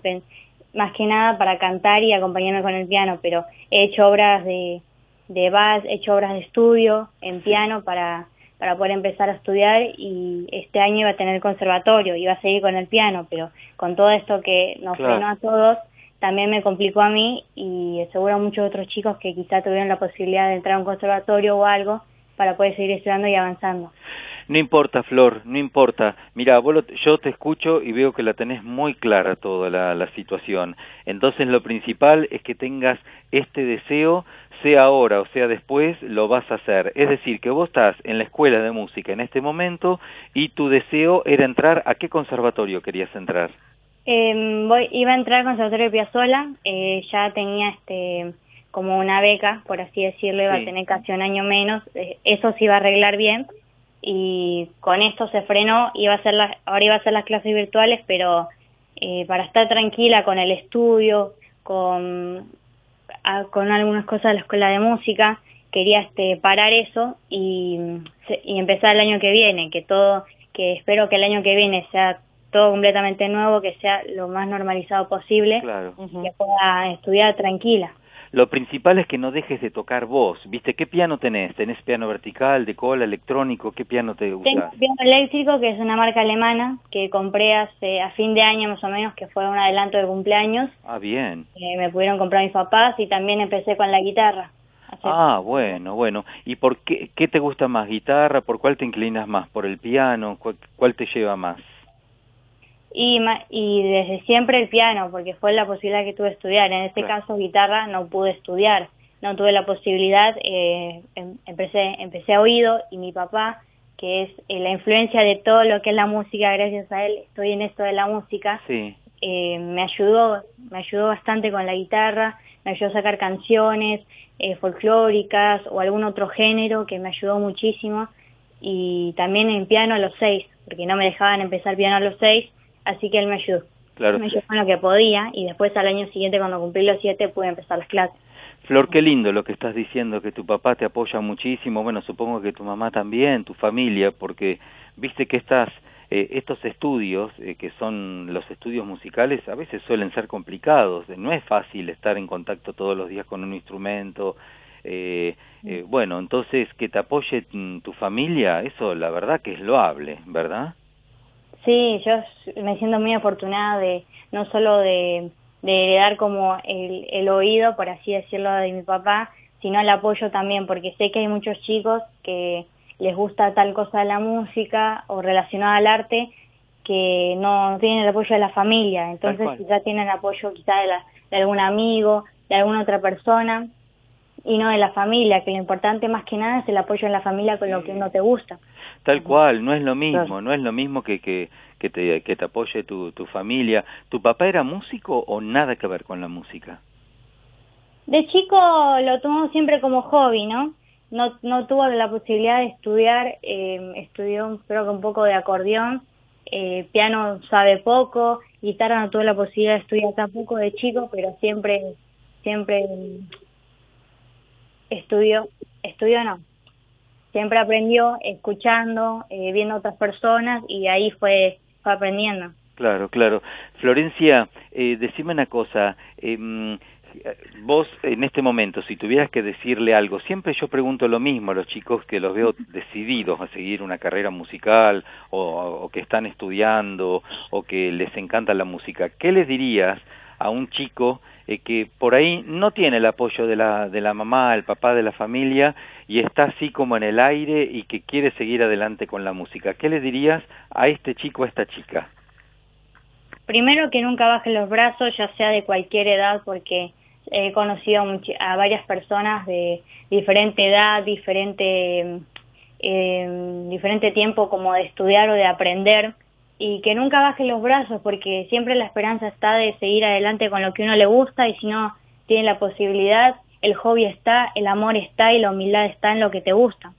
más que nada para cantar y acompañarme con el piano, pero he hecho obras de, de vals, he hecho obras de estudio en piano para, para poder empezar a estudiar y este año iba a tener conservatorio, iba a seguir con el piano, pero con todo esto que nos Claro. frenó a todos, también me complicó a mí y seguro a muchos otros chicos que quizá tuvieron la posibilidad de entrar a un conservatorio o algo para poder seguir estudiando y avanzando. No importa, Flor, no importa. Mira, vos lo- yo te escucho y veo que la tenés muy clara toda la, la situación. Entonces lo principal es que tengas este deseo, sea ahora o sea después, lo vas a hacer. Es decir, que vos estás en la escuela de música en este momento y tu deseo era entrar, ¿a qué conservatorio querías entrar? Eh, voy, iba a entrar al Conservatorio de Piazzolla, eh, ya tenía este como una beca, por así decirlo, iba Sí. a tener casi un año menos, eh, eso se iba a arreglar bien y con esto se frenó, iba a hacer las, ahora iba a hacer las clases virtuales, pero eh, para estar tranquila con el estudio, con, a- con algunas cosas de la escuela de música, quería este parar eso y, y empezar el año que viene, que todo, que espero que el año que viene sea todo completamente nuevo, que sea lo más normalizado posible, Claro. que pueda estudiar tranquila. Lo principal es que no dejes de tocar vos, ¿viste? ¿Qué piano tenés? ¿Tenés piano vertical, de cola, electrónico? ¿Qué piano te Tengo un piano eléctrico, que es una marca alemana, que compré hace, a fin de año más o menos, que fue un adelanto de cumpleaños, Ah, bien. que me pudieron comprar mis papás y también empecé con la guitarra. Ah, bueno, bueno. ¿Y por qué, qué te gusta más? ¿Guitarra? ¿Por cuál te inclinas más? ¿Por el piano? ¿Cuál, cuál te lleva más? Y, ma- y desde siempre el piano, porque fue la posibilidad que tuve de estudiar. En este Claro. caso, guitarra no pude estudiar, no tuve la posibilidad. eh, em- empecé, empecé a oído y mi papá, que es eh, la influencia de todo lo que es la música, gracias a él estoy en esto de la música, Sí. eh, me ayudó, me ayudó bastante con la guitarra, me ayudó a sacar canciones eh, folclóricas o algún otro género que me ayudó muchísimo y también en piano a los seis, porque no me dejaban empezar piano a los seis, así que él me ayudó. Claro. Me ayudó con lo que podía y después al año siguiente cuando cumplí los siete pude empezar las clases. Flor, qué lindo lo que estás diciendo, que tu papá te apoya muchísimo, bueno, supongo que tu mamá también, tu familia, porque viste que estas, eh, estos estudios, eh, que son los estudios musicales, a veces suelen ser complicados, no es fácil estar en contacto todos los días con un instrumento, eh, eh, bueno, entonces que te apoye mm, tu familia, eso la verdad que es loable, ¿verdad? Sí, yo me siento muy afortunada de no solo de, de heredar como el, el oído, por así decirlo, de mi papá, sino el apoyo también, porque sé que hay muchos chicos que les gusta tal cosa de la música o relacionada al arte que no, tienen el apoyo de la familia, entonces quizá tienen apoyo quizá de, la- de algún amigo, de alguna otra persona y no de la familia, que lo importante más que nada es el apoyo en la familia con lo que uno te gusta. Tal cual, no es lo mismo, no es lo mismo que, que, que, te, que te apoye tu, tu familia. ¿Tu papá era músico o nada que ver con la música? De chico lo tomó siempre como hobby, ¿no? No, no tuvo la posibilidad de estudiar, eh, estudió creo que un poco de acordeón, eh, piano sabe poco, guitarra no tuvo la posibilidad de estudiar tampoco de chico, pero siempre, siempre estudió, estudió no, siempre aprendió escuchando, eh, viendo otras personas y ahí fue, fue aprendiendo. Claro, claro. Florencia, eh, decime una cosa. em, vos en este momento, si tuvieras que decirle algo, siempre yo pregunto lo mismo a los chicos que los veo decididos a seguir una carrera musical o, o que están estudiando o que les encanta la música. ¿Qué les dirías a un chico eh, que por ahí no tiene el apoyo de la, de la mamá, el papá de la familia y está así como en el aire y que quiere seguir adelante con la música? ¿Qué le dirías a este chico, a esta chica? Primero que nunca baje los brazos, ya sea de cualquier edad, porque he conocido a varias personas de diferente edad, diferente, eh, diferente tiempo como de estudiar o de aprender, y que nunca baje los brazos, porque siempre la esperanza está de seguir adelante con lo que uno le gusta, y si no tiene la posibilidad, el hobby está, el amor está y la humildad está en lo que te gusta.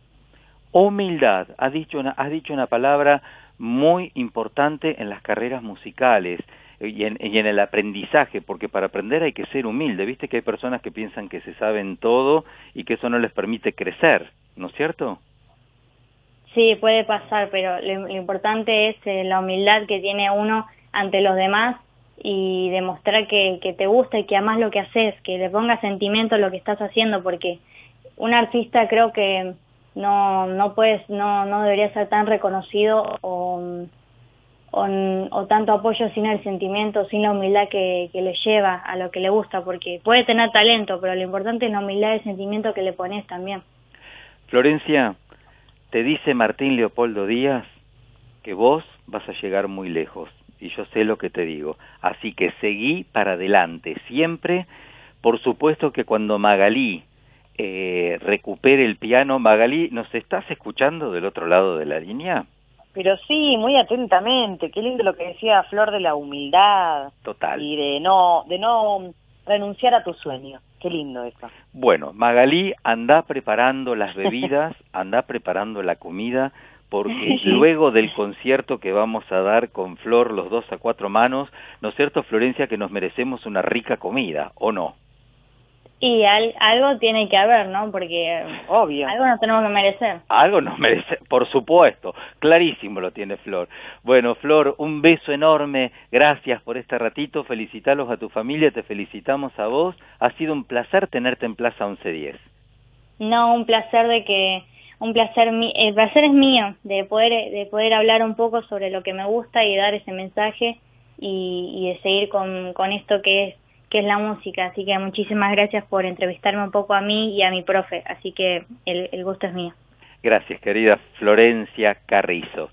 Humildad, has dicho una, has dicho una palabra muy importante en las carreras musicales eh, y en, y en el aprendizaje, porque para aprender hay que ser humilde. Viste que hay personas que piensan que se saben todo y que eso no les permite crecer, ¿no es cierto? Sí, puede pasar, pero lo, lo importante es eh, la humildad que tiene uno ante los demás y demostrar que, que te gusta y que amas lo que haces, que le pongas sentimiento a lo que estás haciendo, porque un artista creo que no no puedes no no debería ser tan reconocido o, o, tanto apoyo sin el sentimiento, sin la humildad que, que le lleva a lo que le gusta, porque puede tener talento, pero lo importante es la humildad y el sentimiento que le pones también. Florencia, te dice Martín Leopoldo Díaz que vos vas a llegar muy lejos y yo sé lo que te digo. Así que seguí para adelante siempre. Por supuesto que cuando Magalí eh, recupere el piano, Magalí, ¿nos estás escuchando del otro lado de la línea? Pero sí, muy atentamente. Qué lindo lo que decía Flor de la humildad Total. y de no de no renunciar a tu sueño. Qué lindo eso. Bueno, Magalí, anda preparando las bebidas, [laughs] anda preparando la comida, porque luego del concierto que vamos a dar con Flor, los dos a cuatro manos, ¿no es cierto, Florencia, que nos merecemos una rica comida, o no? Y al- algo tiene que haber, ¿no? Porque Obvio. algo nos tenemos que merecer. Algo nos [laughs] merece, por supuesto, clarísimo lo tiene Flor. Bueno, Flor, un beso enorme, gracias por este ratito, felicitalos a tu familia, te felicitamos a vos, ha sido un placer tenerte en Plaza 1110. No, un placer de que un placer el placer es mío de poder de poder hablar un poco sobre lo que me gusta y dar ese mensaje y, y de seguir con, con esto que es que es la música, así que muchísimas gracias por entrevistarme un poco a mí y a mi profe, así que el, el gusto es mío. Gracias, querida Florencia Carrizo.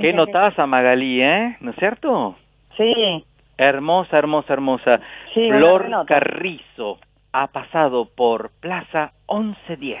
¿Qué notás a Magalí, eh? ¿No es cierto? Sí. Hermosa, hermosa, hermosa. Sí, Flor. Carrizo ha pasado por Plaza 1110.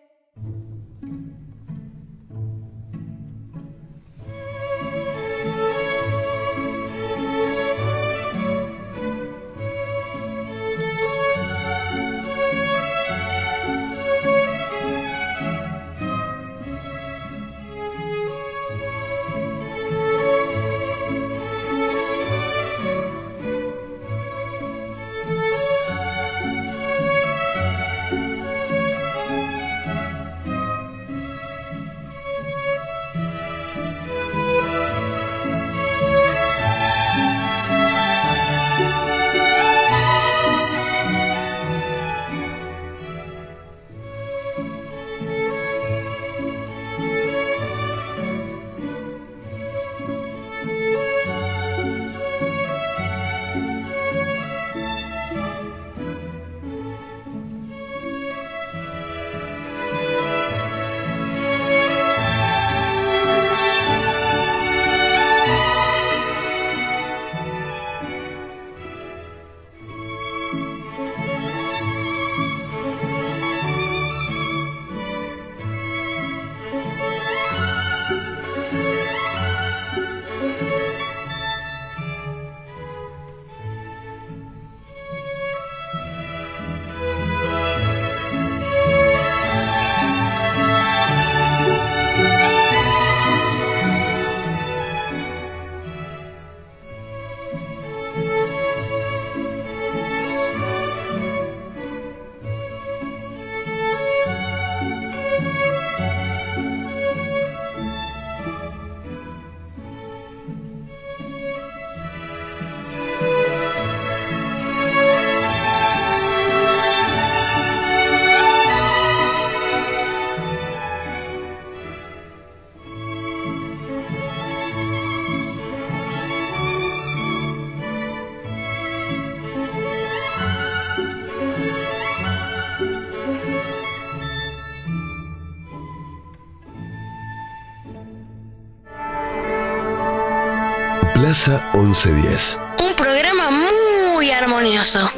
1110. Un programa muy armonioso.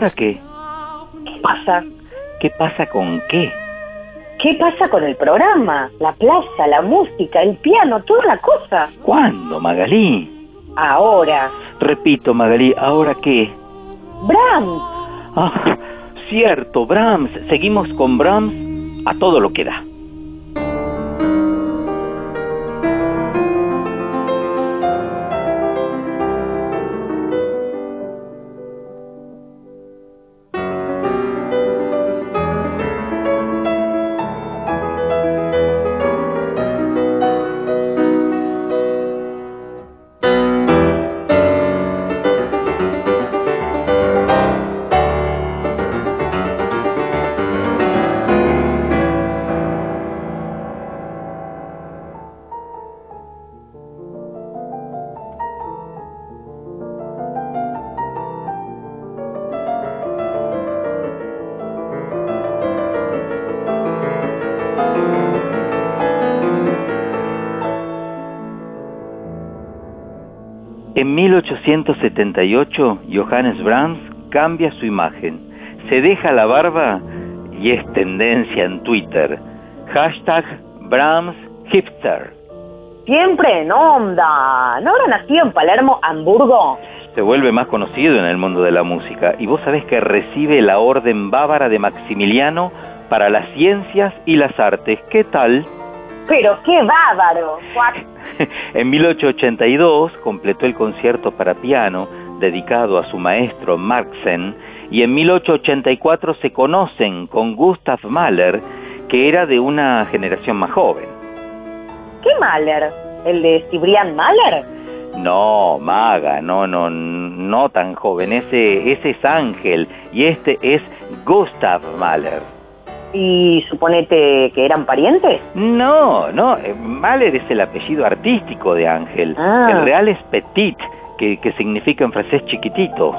¿Ahora qué? ¿Qué pasa? ¿Qué pasa con qué? ¿Qué pasa con el programa? La plaza, la música, el piano, toda la cosa. ¿Cuándo, Magalí? Ahora. Repito, Magalí, ¿ahora qué? Brahms. Ah, cierto, Brahms. Seguimos con Brahms a todo lo que da. 1878, Johannes Brahms cambia su imagen, se deja la barba y es tendencia en Twitter. Hashtag Brahms Hipster. Siempre en onda. ¿No habrá nacido en Palermo, Hamburgo? Se vuelve más conocido en el mundo de la música y vos sabés que recibe la Orden Bávara de Maximiliano para las ciencias y las artes. ¿Qué tal? Pero qué bárbaro. [laughs] en 1882 completó el concierto para piano dedicado a su maestro Marxen y en 1884 se conocen con Gustav Mahler, que era de una generación más joven. ¿Qué Mahler? ¿El de Cibrián Mahler? No, maga, no, no, no tan joven. Ese, ese es Ángel y este es Gustav Mahler. ¿Y suponete que eran parientes? No, no, eh, Mahler es el apellido artístico de Ángel. Ah. El real es Petit, que, que significa en francés chiquitito.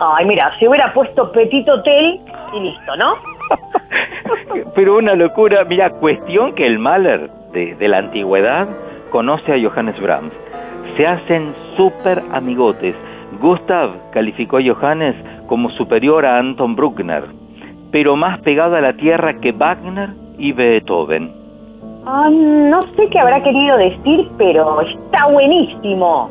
Ay, mira, si hubiera puesto Petit Hotel y listo, ¿no? [laughs] Pero una locura, mira, cuestión que el Mahler de, de la antigüedad conoce a Johannes Brahms. Se hacen súper amigotes. Gustav calificó a Johannes como superior a Anton Bruckner, pero más pegado a la tierra que Wagner y Beethoven. Ah, no sé qué habrá querido decir, pero está buenísimo.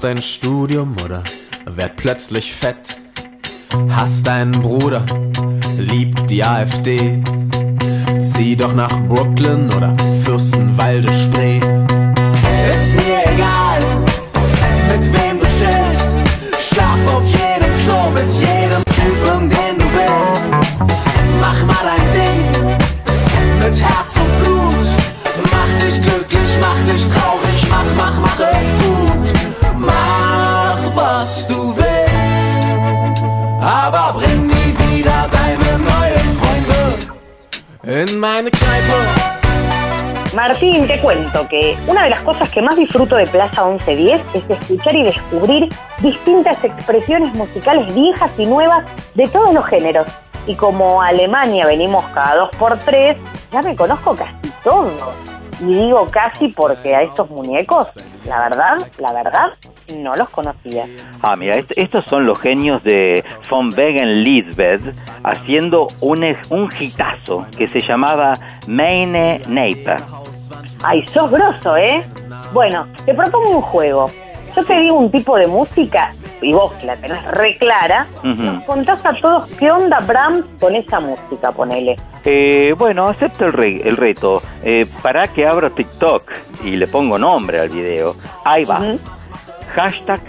Doch dein Studium oder werd plötzlich fett. Hast deinen Bruder, liebt die AfD. Zieh doch nach Brooklyn oder Fürstenwalde Spree. Ist mir egal, mit wem du chillst. Schlaf auf jedem Klo mit jedem Martín, te cuento que una de las cosas que más disfruto de Plaza 1110 es escuchar y descubrir distintas expresiones musicales viejas y nuevas de todos los géneros. Y como a Alemania venimos cada dos por tres, ya me conozco casi todo. Y digo casi porque a estos muñecos, la verdad, la verdad, no los conocía. Ah, mira, est- estos son los genios de Von Wegen Lisbeth haciendo un, un hitazo que se llamaba Meine Neighbor. Ay, sos grosso, ¿eh? Bueno, te propongo un juego. Yo te digo un tipo de música y vos que la tenés re clara, Ujú. contás a todos qué onda Brahms con esa música, ponele. Eh, bueno, acepto el, re- el reto. Eh, para que abro TikTok y le pongo nombre al video. Ahí va. Hashtag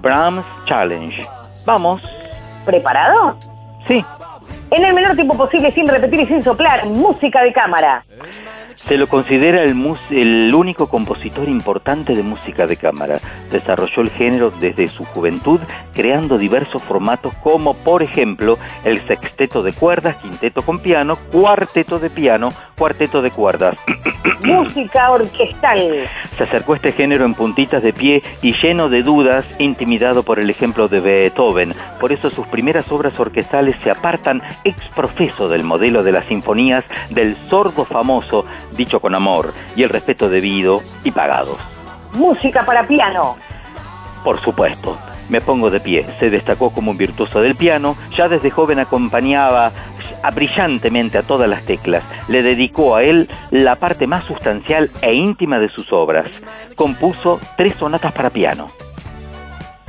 Brahms Challenge. Vamos. ¿Preparado? Sí. En el menor tiempo posible, sin repetir y sin soplar, música de cámara. Se lo considera el, mus- el único compositor importante de música de cámara. Desarrolló el género desde su juventud, creando diversos formatos como, por ejemplo, el sexteto de cuerdas, quinteto con piano, cuarteto de piano, cuarteto de cuerdas. [coughs] música orquestal. Se acercó a este género en puntitas de pie y lleno de dudas, intimidado por el ejemplo de Beethoven. Por eso sus primeras obras orquestales se apartan ex profeso del modelo de las sinfonías del sordo famoso, dicho con amor y el respeto debido y pagados. Música para piano. Por supuesto, me pongo de pie. Se destacó como un virtuoso del piano, ya desde joven acompañaba a- brillantemente a todas las teclas. Le dedicó a él la parte más sustancial e íntima de sus obras. Compuso tres sonatas para piano.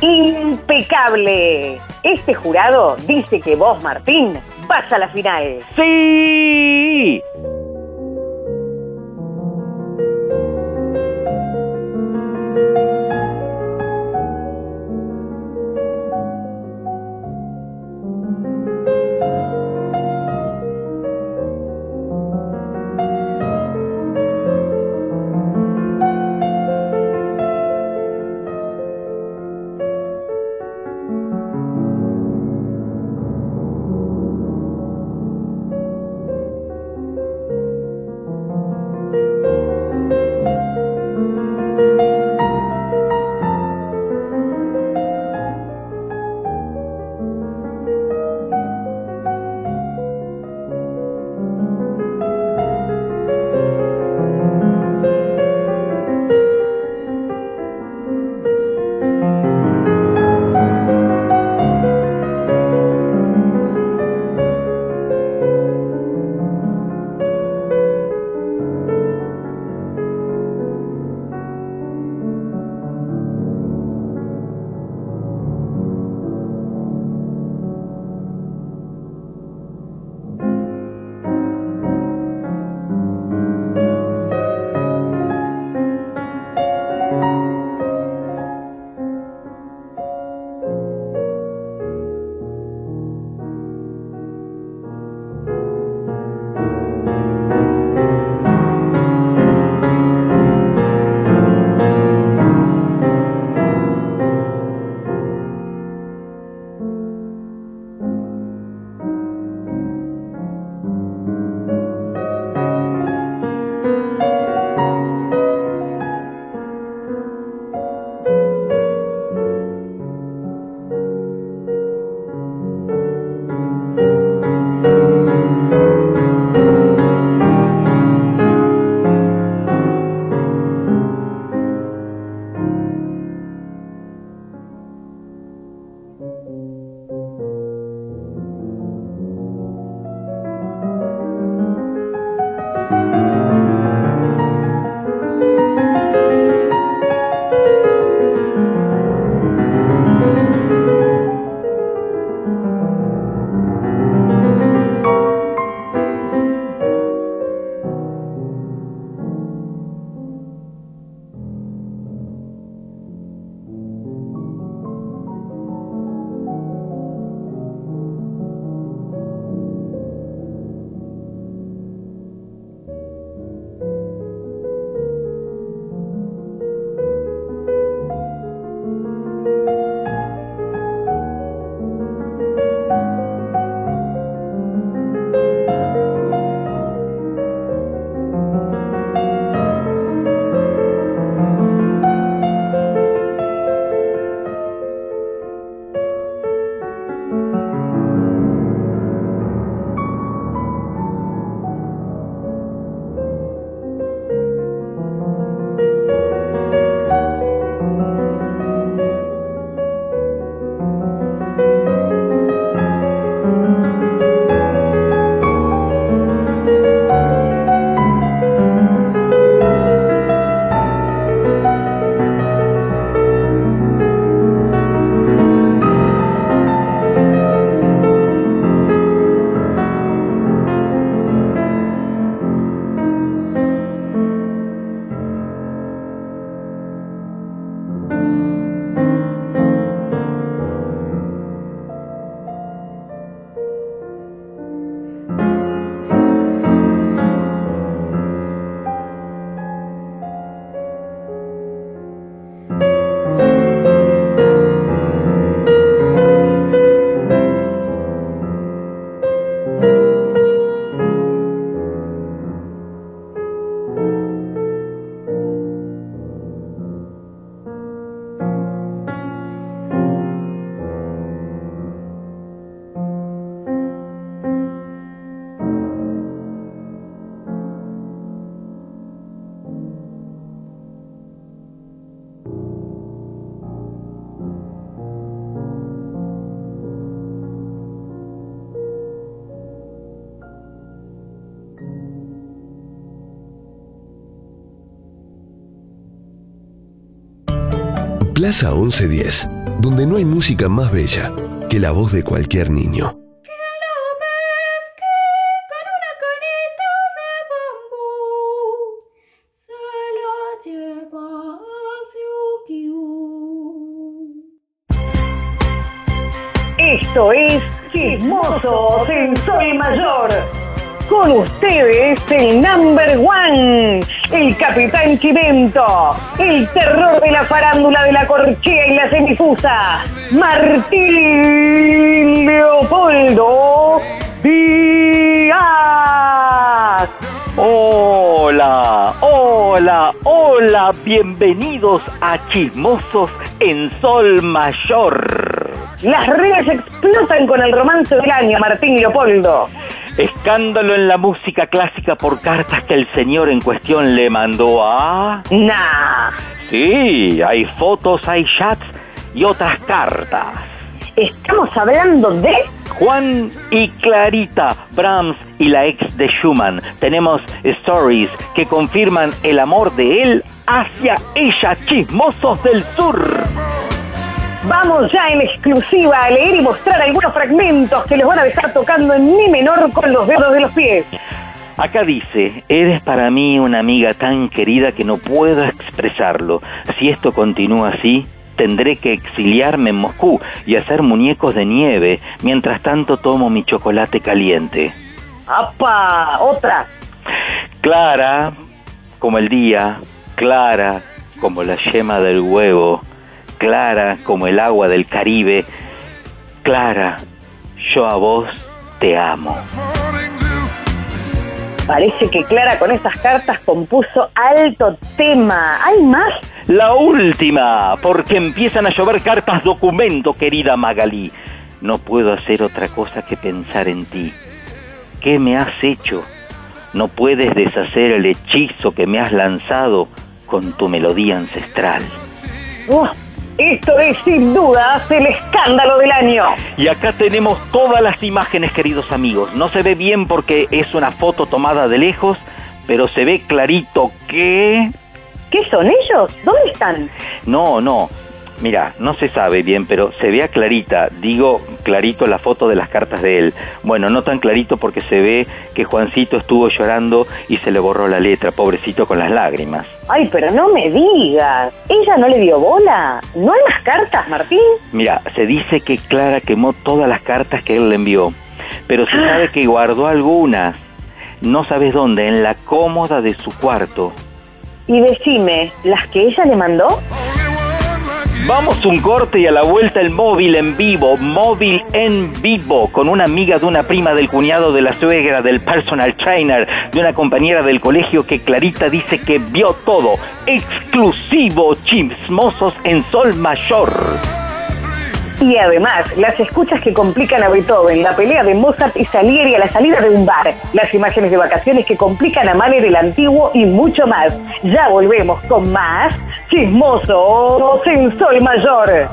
Impecable. Este jurado dice que vos, Martín, vas a la final. ¡Sí! Plaza 1110, donde no hay música más bella que la voz de cualquier niño. Esto es Chismosos en Sol Mayor. Con ustedes el number one, el Capitán Chimento, el terror de la farándula de la corchea y la semifusa, Martín Leopoldo Díaz. Hola, hola, hola, bienvenidos a Chismosos en Sol Mayor. Las redes explotan con el romance del año, Martín Leopoldo. Escándalo en la música clásica por cartas que el señor en cuestión le mandó a... Nah. Sí, hay fotos, hay chats y otras cartas. Estamos hablando de... Juan y Clarita, Brahms y la ex de Schumann. Tenemos stories que confirman el amor de él hacia ella, chismosos del sur. Vamos ya en exclusiva a leer y mostrar algunos fragmentos que les van a dejar tocando en mi menor con los dedos de los pies. Acá dice, eres para mí una amiga tan querida que no puedo expresarlo. Si esto continúa así, tendré que exiliarme en Moscú y hacer muñecos de nieve. Mientras tanto tomo mi chocolate caliente. ¡Apa! Otra. Clara, como el día, clara, como la yema del huevo, clara como el agua del Caribe, clara, yo a vos te amo. Parece que Clara con esas cartas compuso alto tema. ¿Hay más? La última, porque empiezan a llover cartas documento, querida Magalí. No puedo hacer otra cosa que pensar en ti. ¿Qué me has hecho? No puedes deshacer el hechizo que me has lanzado con tu melodía ancestral. Oh, Esto es sin dudas el escándalo del año. Y acá tenemos todas las imágenes, queridos amigos. No se ve bien porque es una foto tomada de lejos, pero se ve clarito que... ¿Qué son ellos? ¿Dónde están? No, no. Mira, no se sabe bien, pero se vea clarita, digo clarito la foto de las cartas de él. Bueno, no tan clarito porque se ve que Juancito estuvo llorando y se le borró la letra, pobrecito con las lágrimas. Ay, pero no me digas. ¿Ella no le dio bola? ¿No hay más cartas, Martín? Mira, se dice que Clara quemó todas las cartas que él le envió, pero se sabe que guardó algunas. No sabes dónde, en la cómoda de su cuarto. Y decime, ¿las que ella le mandó? Vamos un corte y a la vuelta el móvil en vivo, móvil en vivo, con una amiga de una prima del cuñado de la suegra, del personal trainer, de una compañera del colegio que Clarita dice que vio todo. Exclusivo chismosos en Sol Mayor. Y además, las escuchas que complican a Beethoven, la pelea de Mozart y Salieri a la salida de un bar, las imágenes de vacaciones que complican a Mahler el Antiguo y mucho más. Ya volvemos con más Chismosos en Sol Mayor.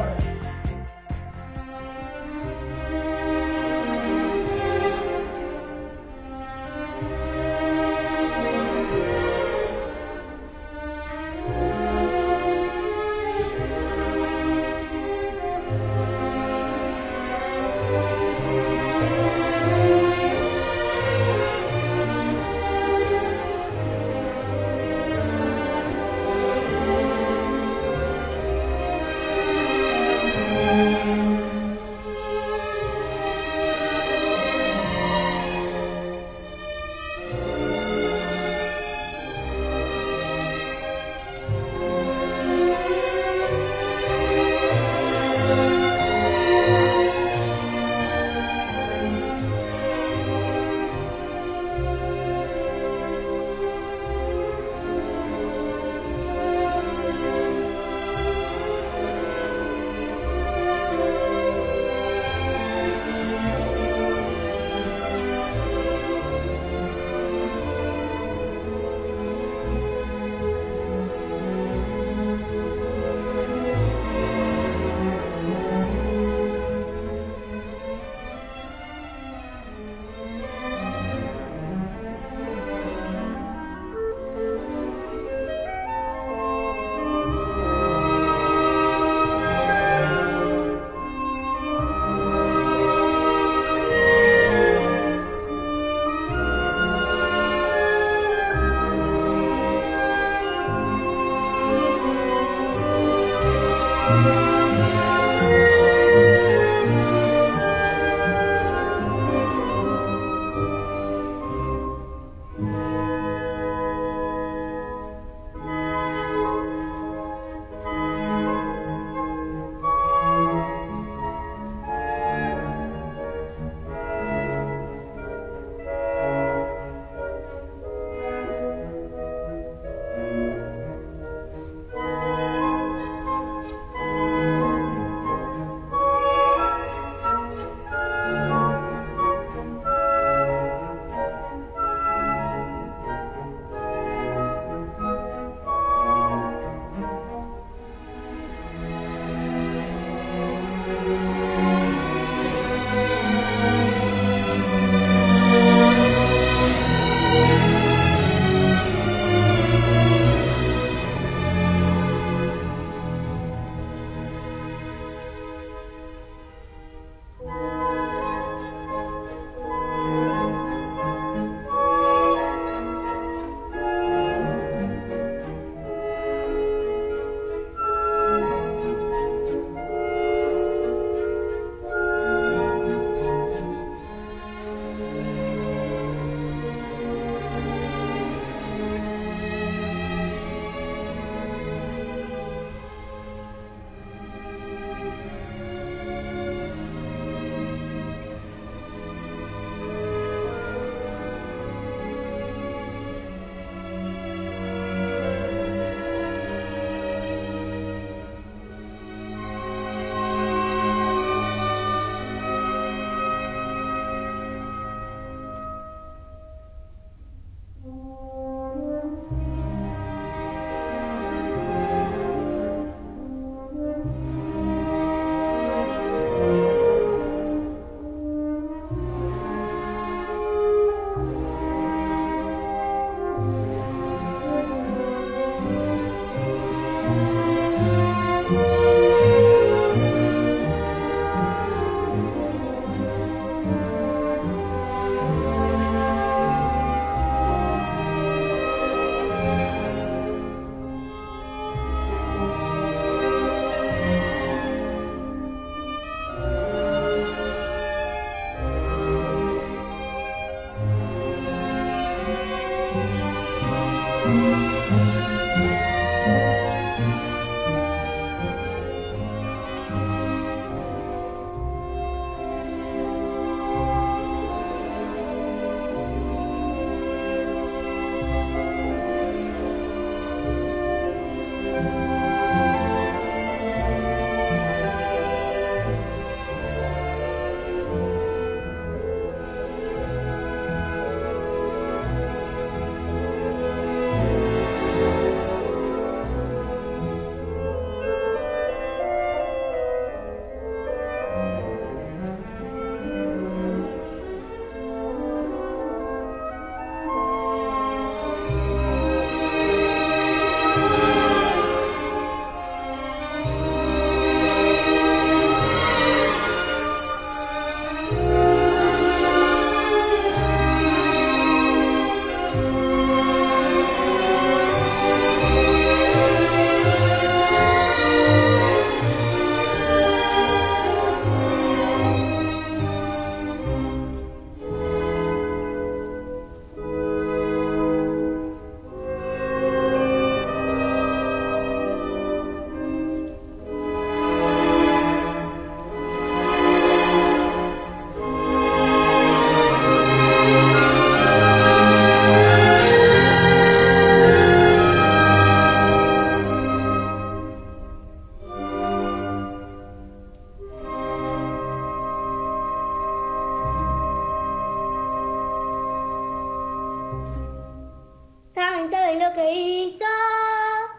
que hizo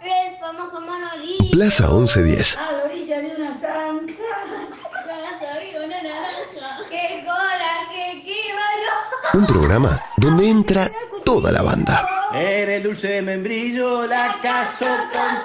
el famoso monolito. Plaza 1110. A la orilla de una zanja. una naranja. ¡Qué cola, qué quíbalo! Un programa donde entra toda la banda. Eres dulce de membrillo, la caso con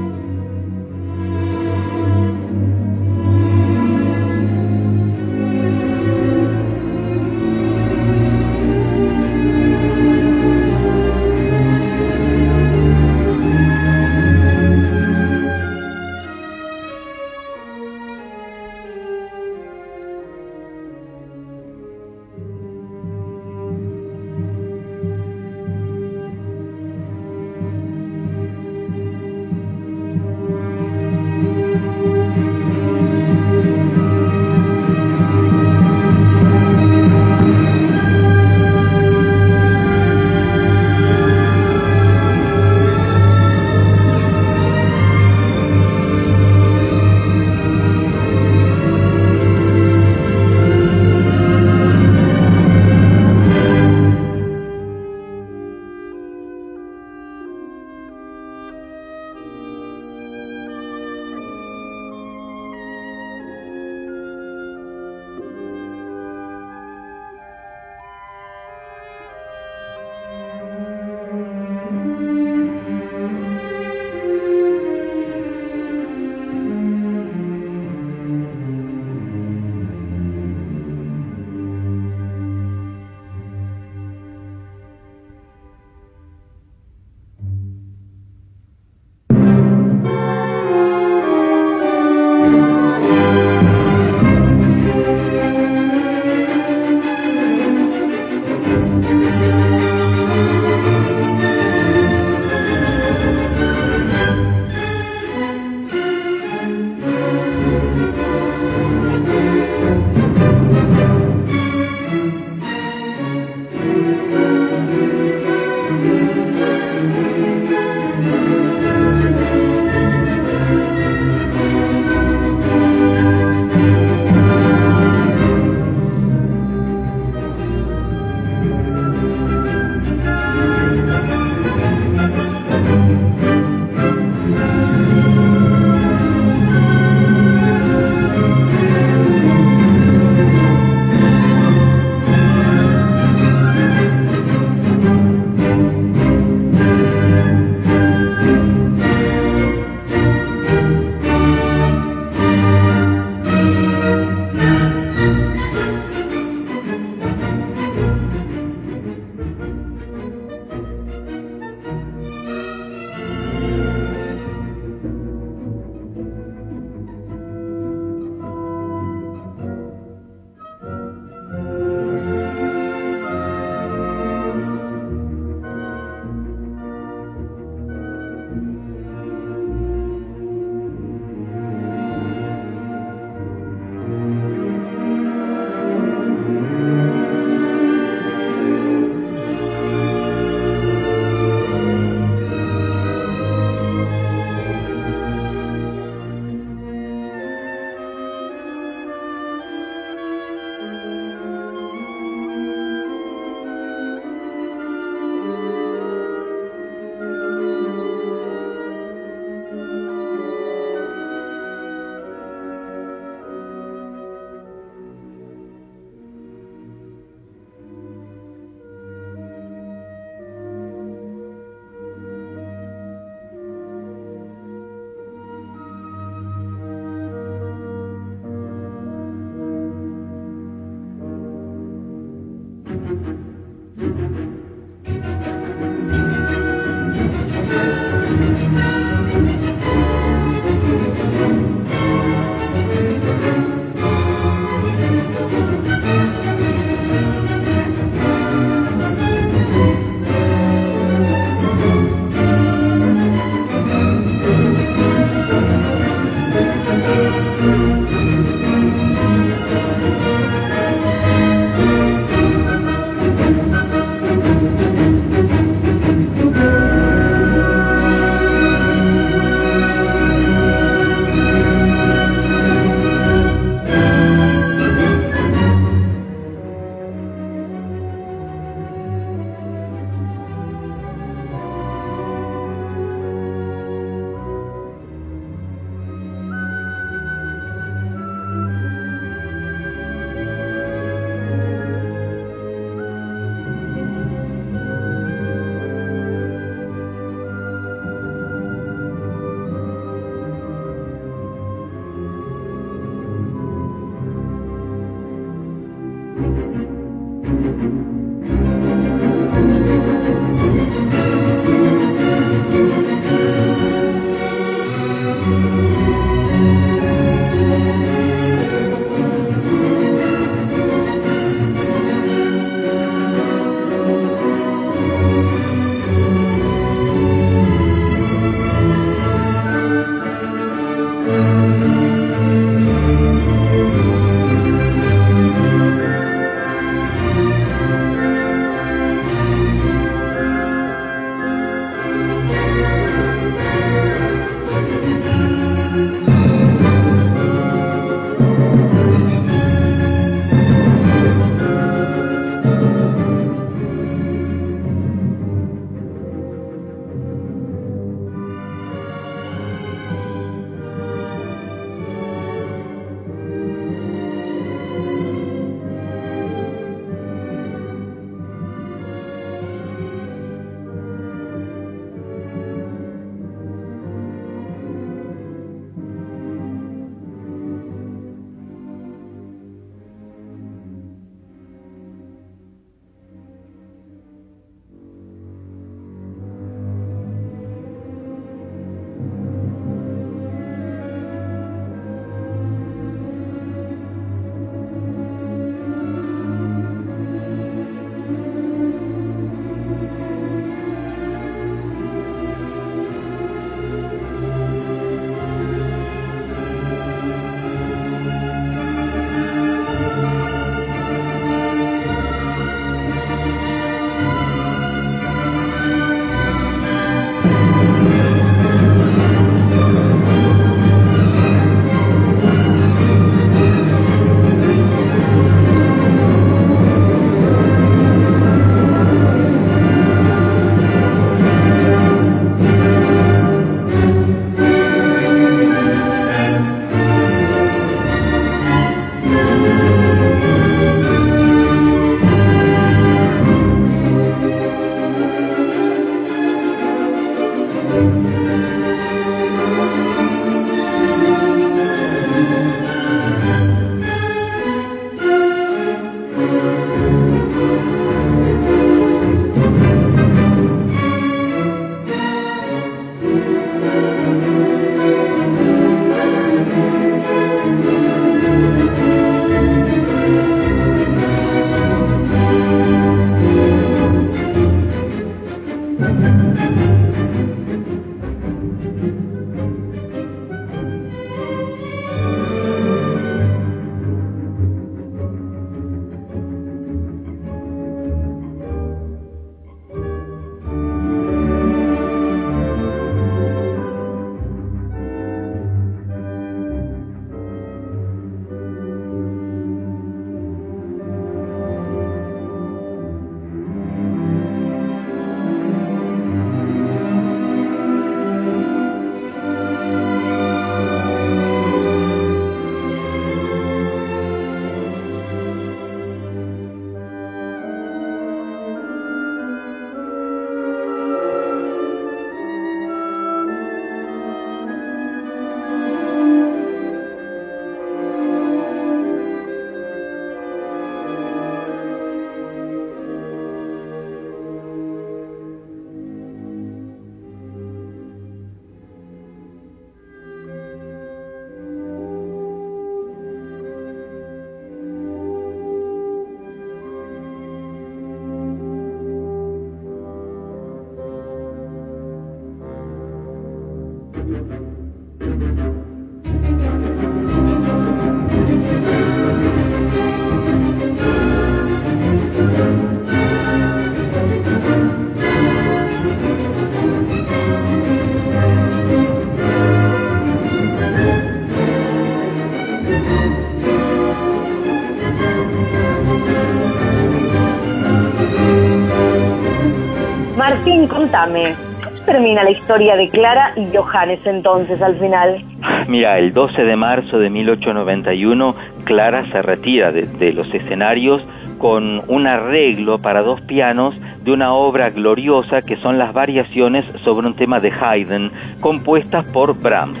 contame, ¿cómo termina la historia de Clara y Johannes entonces al final? Mira, el 12 de marzo de 1891, Clara se retira de, los escenarios con un arreglo para dos pianos de una obra gloriosa que son las variaciones sobre un tema de Haydn, compuestas por Brahms.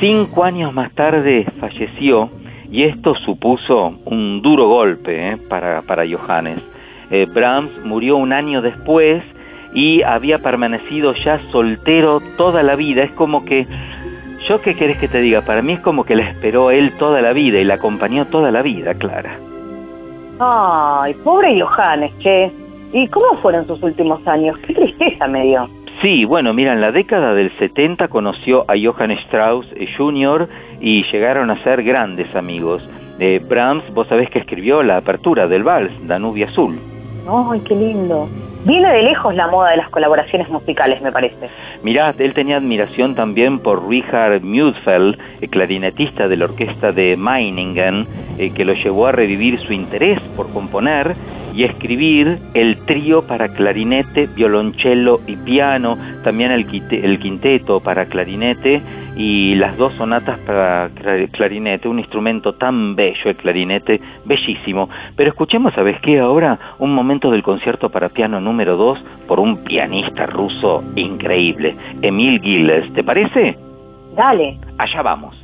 Cinco años más tarde falleció y esto supuso un duro golpe eh, para, para Johannes. Eh, Brahms murió un año después y había permanecido ya soltero toda la vida. Es como que, yo qué querés que te diga, para mí es como que la esperó él toda la vida y la acompañó toda la vida, Clara. Ay, pobre Johannes, che. ¿Y cómo fueron sus últimos años? Qué tristeza me dio. Sí, bueno, mira, en la década del 70 conoció a Johann Strauss eh, Jr. y llegaron a ser grandes amigos. Eh, Brahms, vos sabés que escribió la apertura del vals, Danubio Azul. Ay, qué lindo. Viene de lejos la moda de las colaboraciones musicales, me parece. Mirá, él tenía admiración también por Richard Mudfeld, el clarinetista de la orquesta de Meiningen, eh, que lo llevó a revivir su interés por componer y escribir el trío para clarinete, violonchelo y piano, también el, el quinteto para clarinete y las dos sonatas para cla- clarinete, un instrumento tan bello el clarinete, bellísimo. Pero escuchemos, ¿sabes qué? Ahora un momento del concierto para piano número 2 por un pianista ruso increíble, Emil Gilles, ¿te parece? Dale. Allá vamos.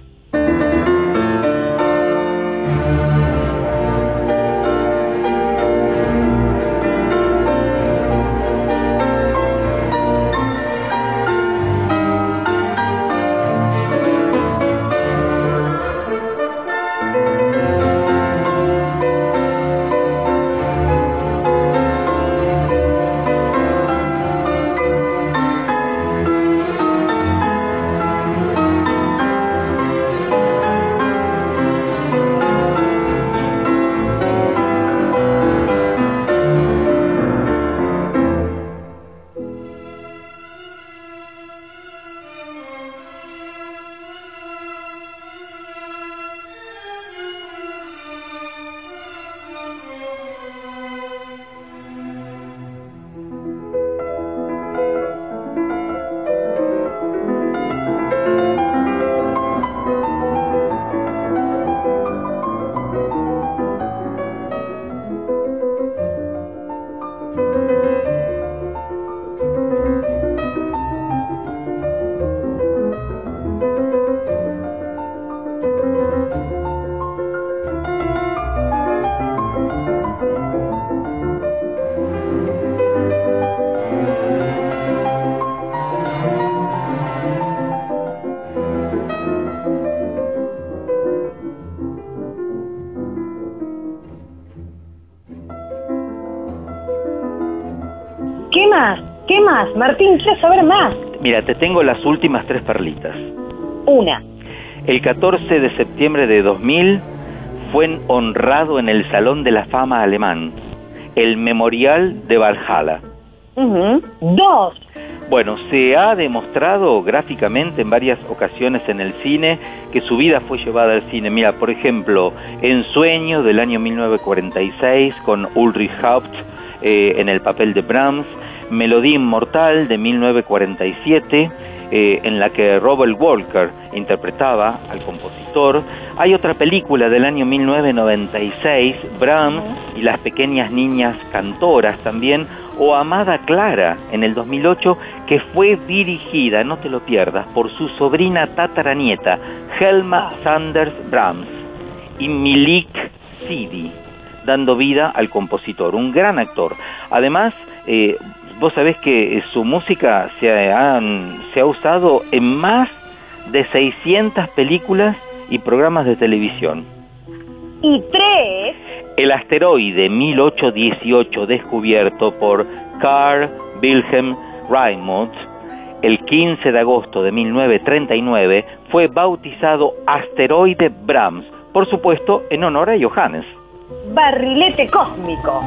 Martín, quiero saber más. Mira, te tengo las últimas tres perlitas. Una. El 14 de septiembre de 2000 fue honrado en el Salón de la Fama alemán, el Memorial de Valhalla. Dos. Bueno, se ha demostrado gráficamente en varias ocasiones en el cine que su vida fue llevada al cine. Mira, por ejemplo, En Sueño del año 1946 con Ulrich Haupt eh, en el papel de Brahms, Melodía Inmortal de 1947 eh, en la que Robert Walker interpretaba al compositor. Hay otra película del año 1996, Brahms y las pequeñas niñas cantoras también, o Amada Clara en el 2008, que fue dirigida, no te lo pierdas, por su sobrina tataranieta, Helma Sanders Brahms y Milik Sidi, dando vida al compositor, un gran actor. Además, eh, vos sabés que eh, su música se, han- se ha usado en más de 600 películas y programas de televisión. Y tres. El asteroide 1818 descubierto por Carl Wilhelm Reinmuth el 15 de agosto de 1939 fue bautizado asteroide Brahms, por supuesto en honor a Johannes. Barrilete cósmico.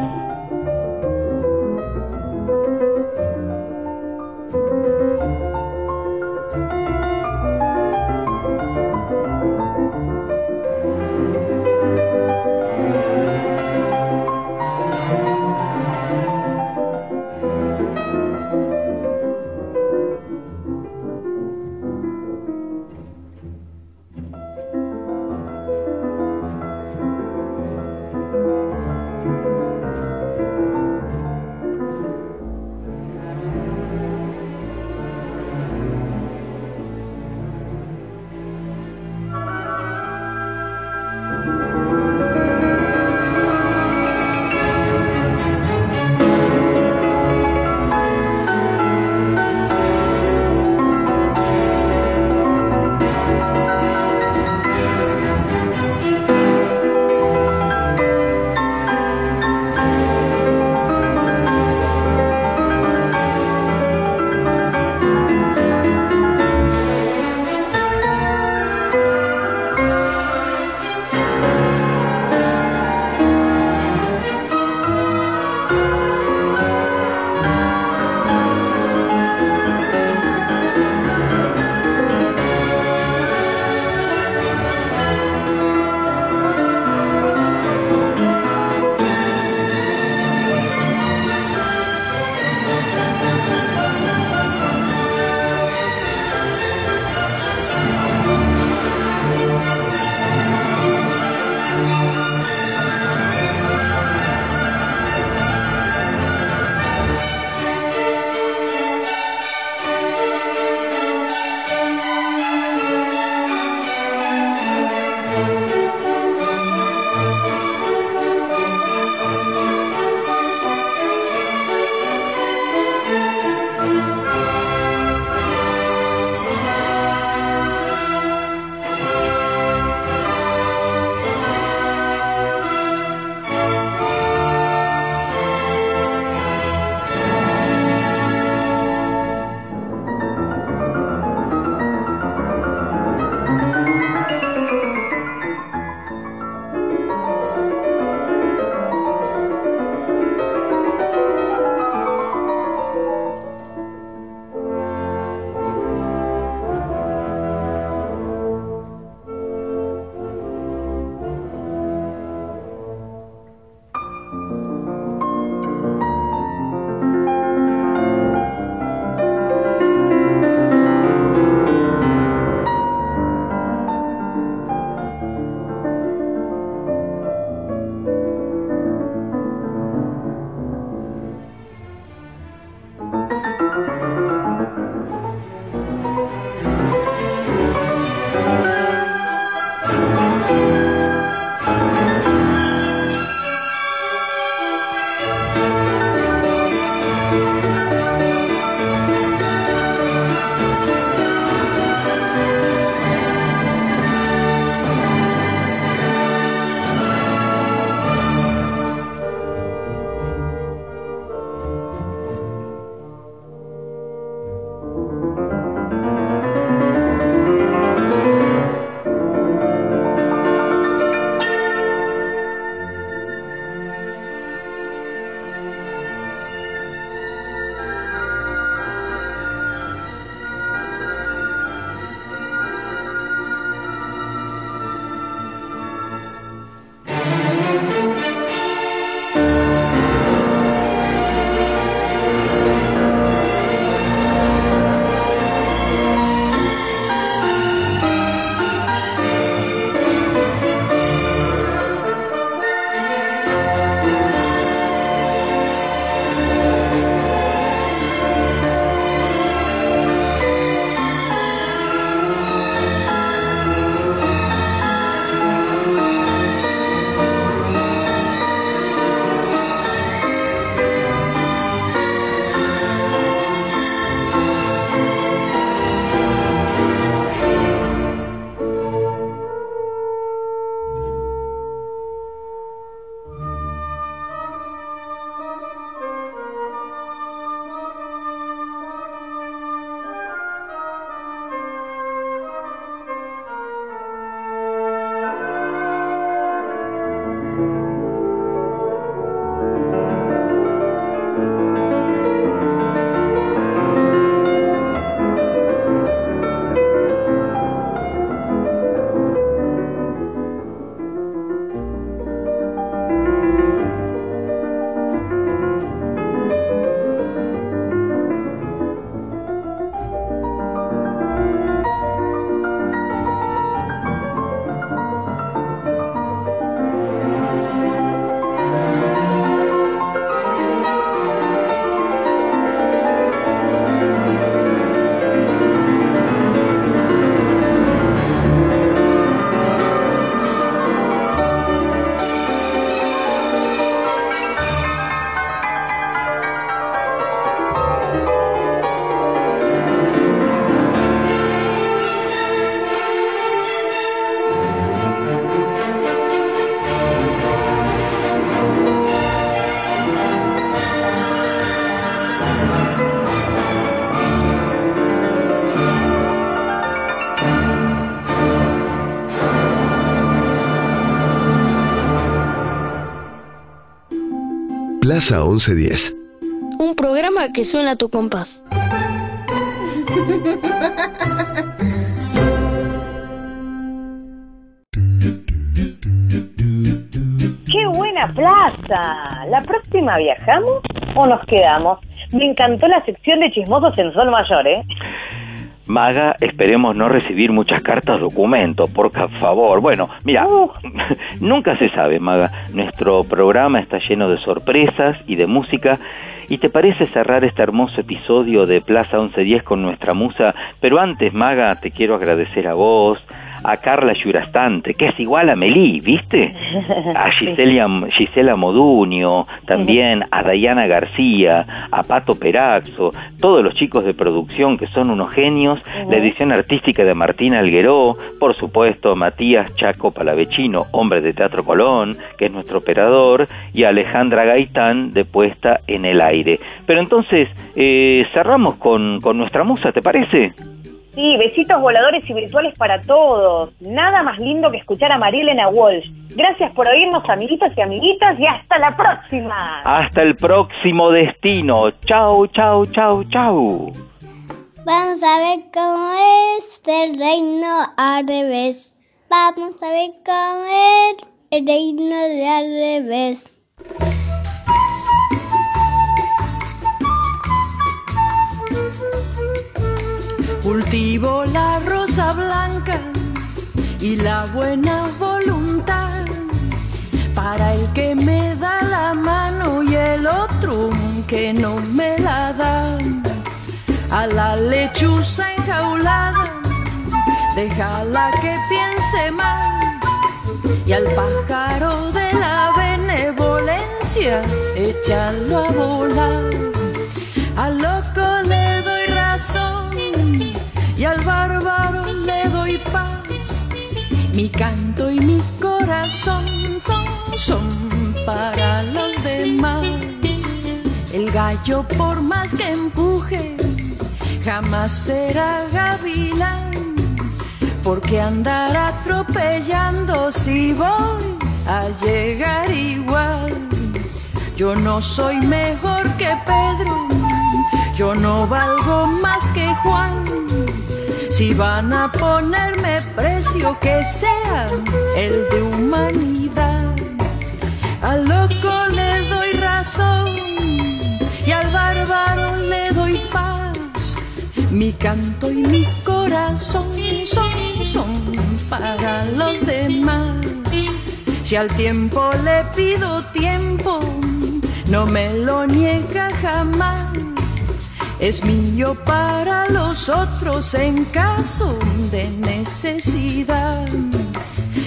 Plaza 1110. Un programa que suena a tu compás. ¡Qué buena plaza! ¿La próxima viajamos o nos quedamos? Me encantó la sección de chismosos en Sol Mayor, ¿eh? Maga, esperemos no recibir muchas cartas documento, por favor. Bueno, mira, [laughs] nunca se sabe, Maga. Nuestro programa está lleno de sorpresas y de música. ¿Y te parece cerrar este hermoso episodio de Plaza 1110 con nuestra musa? Pero antes, Maga, te quiero agradecer a vos, a Carla Yurastante, que es igual a Melí, ¿viste? [laughs] A Gisela, Gisela Modunio, también a Dayana García, a Pato Peraxo, todos los chicos de producción que son unos genios, la edición artística de Martín Algueró, por supuesto Matías Chaco Palavecino, hombre de Teatro Colón, que es nuestro operador, y a Alejandra Gaitán de Puesta en el Aire. Pero entonces, eh, cerramos con, con nuestra musa, ¿te parece? Sí, besitos voladores y virtuales para todos. Nada más lindo que escuchar a María Elena Walsh. Gracias por oírnos, amiguitos y amiguitas, y hasta la próxima. Hasta el próximo destino. Chau, chau, chau, chau. Vamos a ver cómo es el reino al revés. Vamos a ver cómo es el reino de al revés. Cultivo la rosa blanca y la buena voluntad para el que me da la mano y el otro que no me la da. A la lechuza enjaulada, déjala que piense mal. Y al pájaro de la benevolencia, échalo a volar. Al loco y al bárbaro le doy paz. Mi canto y mi corazón son, son para los demás. El gallo por más que empuje, jamás será gavilán. Porque andar atropellando si voy a llegar igual. Yo no soy mejor que Pedro, yo no valgo más que Juan. Si van a ponerme precio que sea el de humanidad, al loco le doy razón y al bárbaro le doy paz. Mi canto y mi corazón son, son para los demás. Si al tiempo le pido tiempo, no me lo niega jamás. Es mío para los otros en caso de necesidad.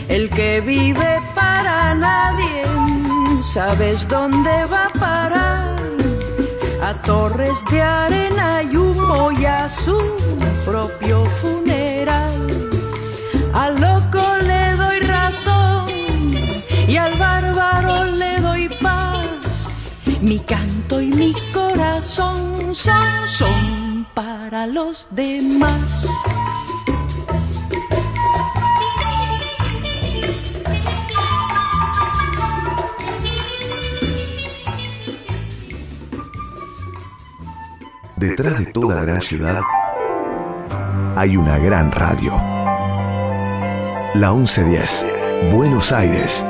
El que vive para nadie, ¿sabes dónde va a parar? A torres de arena y humo y a su propio funeral. Al loco le doy razón y al bárbaro le doy paz. Mi canto y mi corazón son, son para los demás. Detrás de toda gran ciudad hay una gran radio. La 1110, Buenos Aires,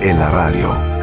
en la radio.